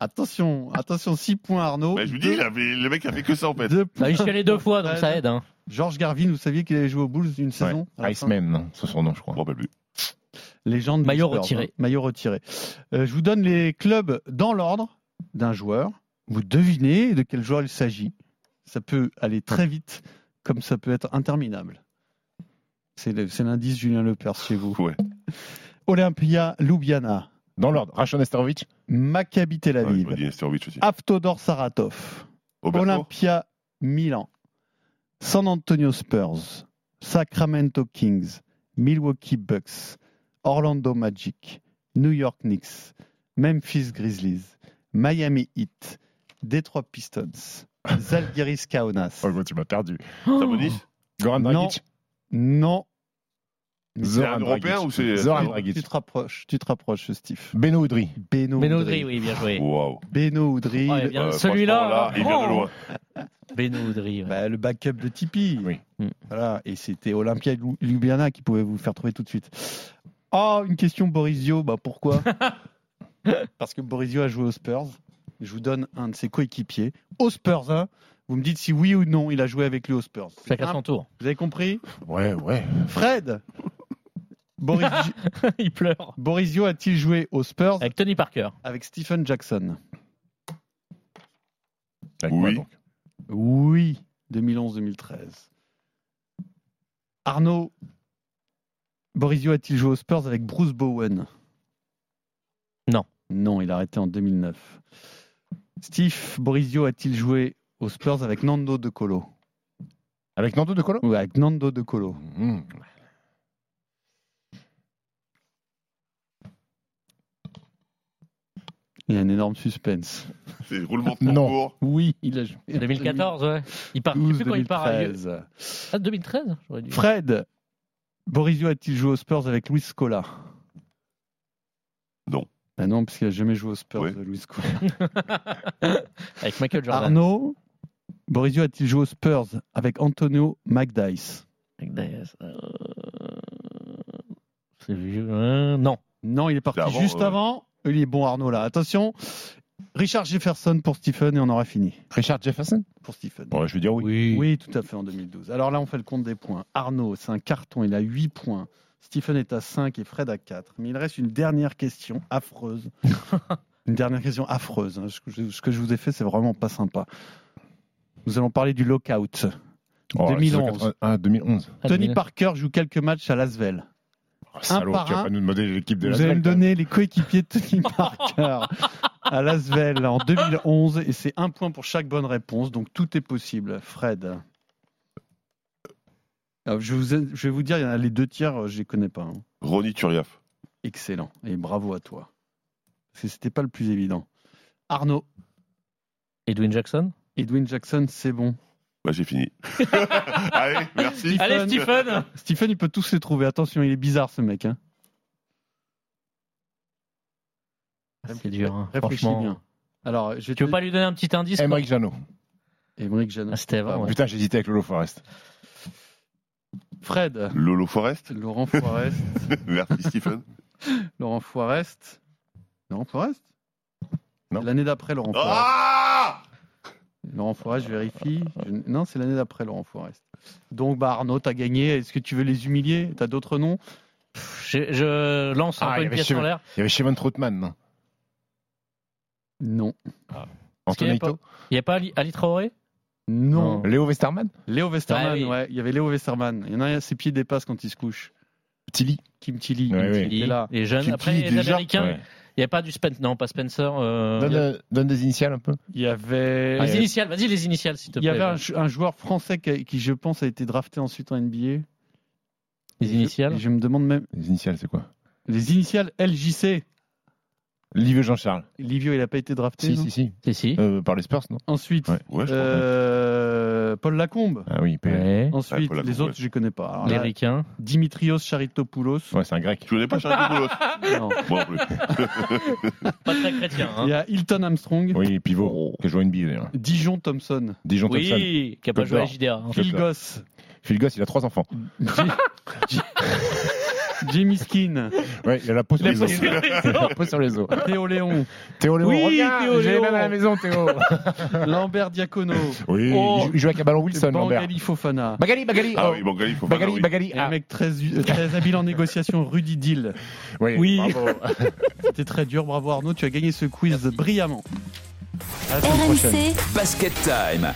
Attention, attention, 6 points Arnaud. Mais je vous dis, il le mec a fait que ça en fait. Deux Bah, points. suis allé deux fois, donc ça aide. Hein. George Garvin, vous saviez qu'il avait joué aux Bulls une saison la fin Iceman, c'est son nom, je crois. Je rappelle plus. Légende des Maillot Spurs, retiré. hein. Maillot retiré. Euh, je vous donne les clubs dans l'ordre d'un joueur. Vous devinez de quel joueur il s'agit. Ça peut aller très vite, comme ça peut être interminable. C'est le- c'est l'indice Julien Lepers chez vous. Ouais. Olympia Ljubljana, Dans l'ordre, Rachon Esterovic, Maccabi Tel je Aviv, aussi. Aftodor Saratov, Olympia Milan, San Antonio Spurs, Sacramento Kings, Milwaukee Bucks, Orlando Magic, New York Knicks, Memphis Grizzlies, Miami Heat, Detroit Pistons, Zalgiris Kaunas. Oh, tu m'as perdu. Sabonis Goran Non. Dragic Non. C'est un Européen ou c'est. Zoran Tu Dragic. te rapproches, tu te rapproches, Steve. Beno Udri. Beno, Beno oui, bien joué. Waouh. Beno le- bien, Euh, Celui-là, il vient de oh. loin. Beno Udrih, ouais. bah, le backup de Tipeee. Oui. Mm. Voilà, et c'était Olympia Ljubljana qui pouvait vous faire trouver tout de suite. Oh, une question Borisio, bah pourquoi Parce que Borisio a joué aux Spurs. Je vous donne un de ses coéquipiers. Aux Spurs, hein. Vous me dites si oui ou non il a joué avec lui aux Spurs. C'est Chacun son tour. Vous avez compris Ouais, ouais. Fred Boris- Il pleure. Borisio a-t-il joué aux Spurs Avec Tony Parker. avec Stephen Jackson? Avec moi, Oui. donc? Oui, 2011-2013. Arnaud, Borisio a-t-il joué aux Spurs avec Bruce Bowen? Non. Non, il a arrêté en 2009. Steve, Borisio a-t-il joué aux Spurs avec Nando De Colo? Avec Nando De Colo? Oui, avec Nando De Colo. Mmh. Il y a un énorme suspense. C'est roulement de Non. tambour. Oui, il a joué. 2014, ouais. Il part. Je sais plus quand il part. à- 2013. Ah, 2013 J'aurais dû. Fred, Borisio a-t-il joué aux Spurs avec Luis Scola? Non. Ah non, parce qu'il n'a jamais joué aux Spurs, Ouais. Luis Scola. Avec Michael Jordan. Arnaud, Borisio a-t-il joué aux Spurs avec Antonio McDice Diaz. Euh, C'est vieux. hein, non. Non, il est parti avant, juste euh. avant. Il est bon, Arnaud, là. Attention. Richard Jefferson pour Stephen et on aura fini. Richard Jefferson? Pour Stephen. Bon, je vais dire oui. Oui. Oui, tout à fait, en 2012. Alors là, on fait le compte des points. Arnaud, c'est un carton, il a 8 points. Stephen est à 5 et Fred à 4. Mais il reste une dernière question affreuse. une dernière question affreuse. hein. Ce, que je, vous ai fait, c'est vraiment pas sympa. Nous allons parler du lockout. Oh, 2011. 180 Ah, 2011. Ah, Tony 2000. Parker joue quelques matchs à Lasvel. Oh, salaud, par tu vas un. pas nous demander l'équipe de la Vous allez me donner les coéquipiers de Tony Parker à Lasvel en 2011 et c'est un point pour chaque bonne réponse, donc tout est possible. Fred. Alors, je, vous ai- je vais vous dire, il y en a les deux tiers, euh, je les connais pas. hein. Ronnie Turiaf. Excellent et bravo à toi. Parce que c'était pas le plus évident. Arnaud, Edwin Jackson? Edwin Jackson, c'est bon. Bah, j'ai fini. Allez, merci. Stephen. Allez, Stephen Stephen, il peut tous les trouver. Attention, il est bizarre ce mec. hein. C'est dur. hein, Réfléchis Franchement. bien. Alors, je Tu veux pas lui donner un petit indice quoi Emmerich Janot. Émeric Janot. Ah, C'était Ah, avant. ouais. Putain, j'hésitais avec Lolo Forest. Fred, Lolo Forest. Laurent Forest. Merci, Stephen. Laurent Forest. Laurent Forest? Non. L'année d'après, Laurent Forest. Ah Laurent Forest, je vérifie. Je- Non, c'est l'année d'après, Laurent Forest. Donc, bah, Arnaud, t'as gagné. Est-ce que tu veux les humilier? T'as d'autres noms? Je, je lance un Ah, peu une avait pièce en l'air. Il y avait Chevon Troutman, non? Non. Avait Antonito? Il n'y a pas Ali, Ali Traoré? Non. Non. Léo Westerman Léo Westerman, Ah oui. ouais. Il y avait Léo Westerman. Il y en a un, ses pieds dépassent quand il se couche. Tilly Kim Tilly. Ouais, Kim ouais. Tilly est là. Les jeunes. Qui- Après, les déjà Américains. Il n'y a pas du Spencer. Non, pas Spencer. euh, donne, il y a- euh, donne des initiales un peu. Il y avait. Les initiales, vas-y, les initiales, s'il te Il plaît. y avait un, jou- un joueur français qui, qui, je pense, a été drafté ensuite en NBA. Les initiales je me demande même. Les initiales, c'est quoi? Les initiales LJC. Livio Jean-Charles. Livio, il n'a pas été drafté. Si, non si, si. Si, si. Euh, par les Spurs, non? Ensuite, Ouais. Ouais, je euh, Paul Lacombe. Ah oui, PL. Ouais. Ensuite, les autres, je ne connais pas. Alors Les là, Ricains. Dimitrios Charitopoulos. Ouais, c'est un grec. Tu connais pas Charles Non. Moi non plus. Pas très chrétien. Il y Hein. a Hilton Armstrong. Oui, pivot, qui a joué NBA d'ailleurs. Dijon Thompson. Dijon Thompson. Oui, qui n'a pas joué à. JDA. hein. Phil. Goss. Phil Goss, il a trois enfants. Jimmy Skin. Ouais, il a la peau sur Il a les pas os. sur les Il a la peau sur les os. Théo Léon. Théo Léon, Oui, reviens, Théo j'ai mêmes à la maison, Théo. Lambert Diacono. Oui, Oh. il joue- avec un ballon Wilson, Lambert. Bangali Fofana. Bagali, Bagali. Ah oh. oui, bon, Gali, il faut Bagali, oui. Bagali. Et un Ah. mec très, très habile en négociation, Rudy Dill. Oui, Oui. bravo. C'était très dur, bravo Arnaud, tu as gagné ce quiz brillamment. RMC Basket Time.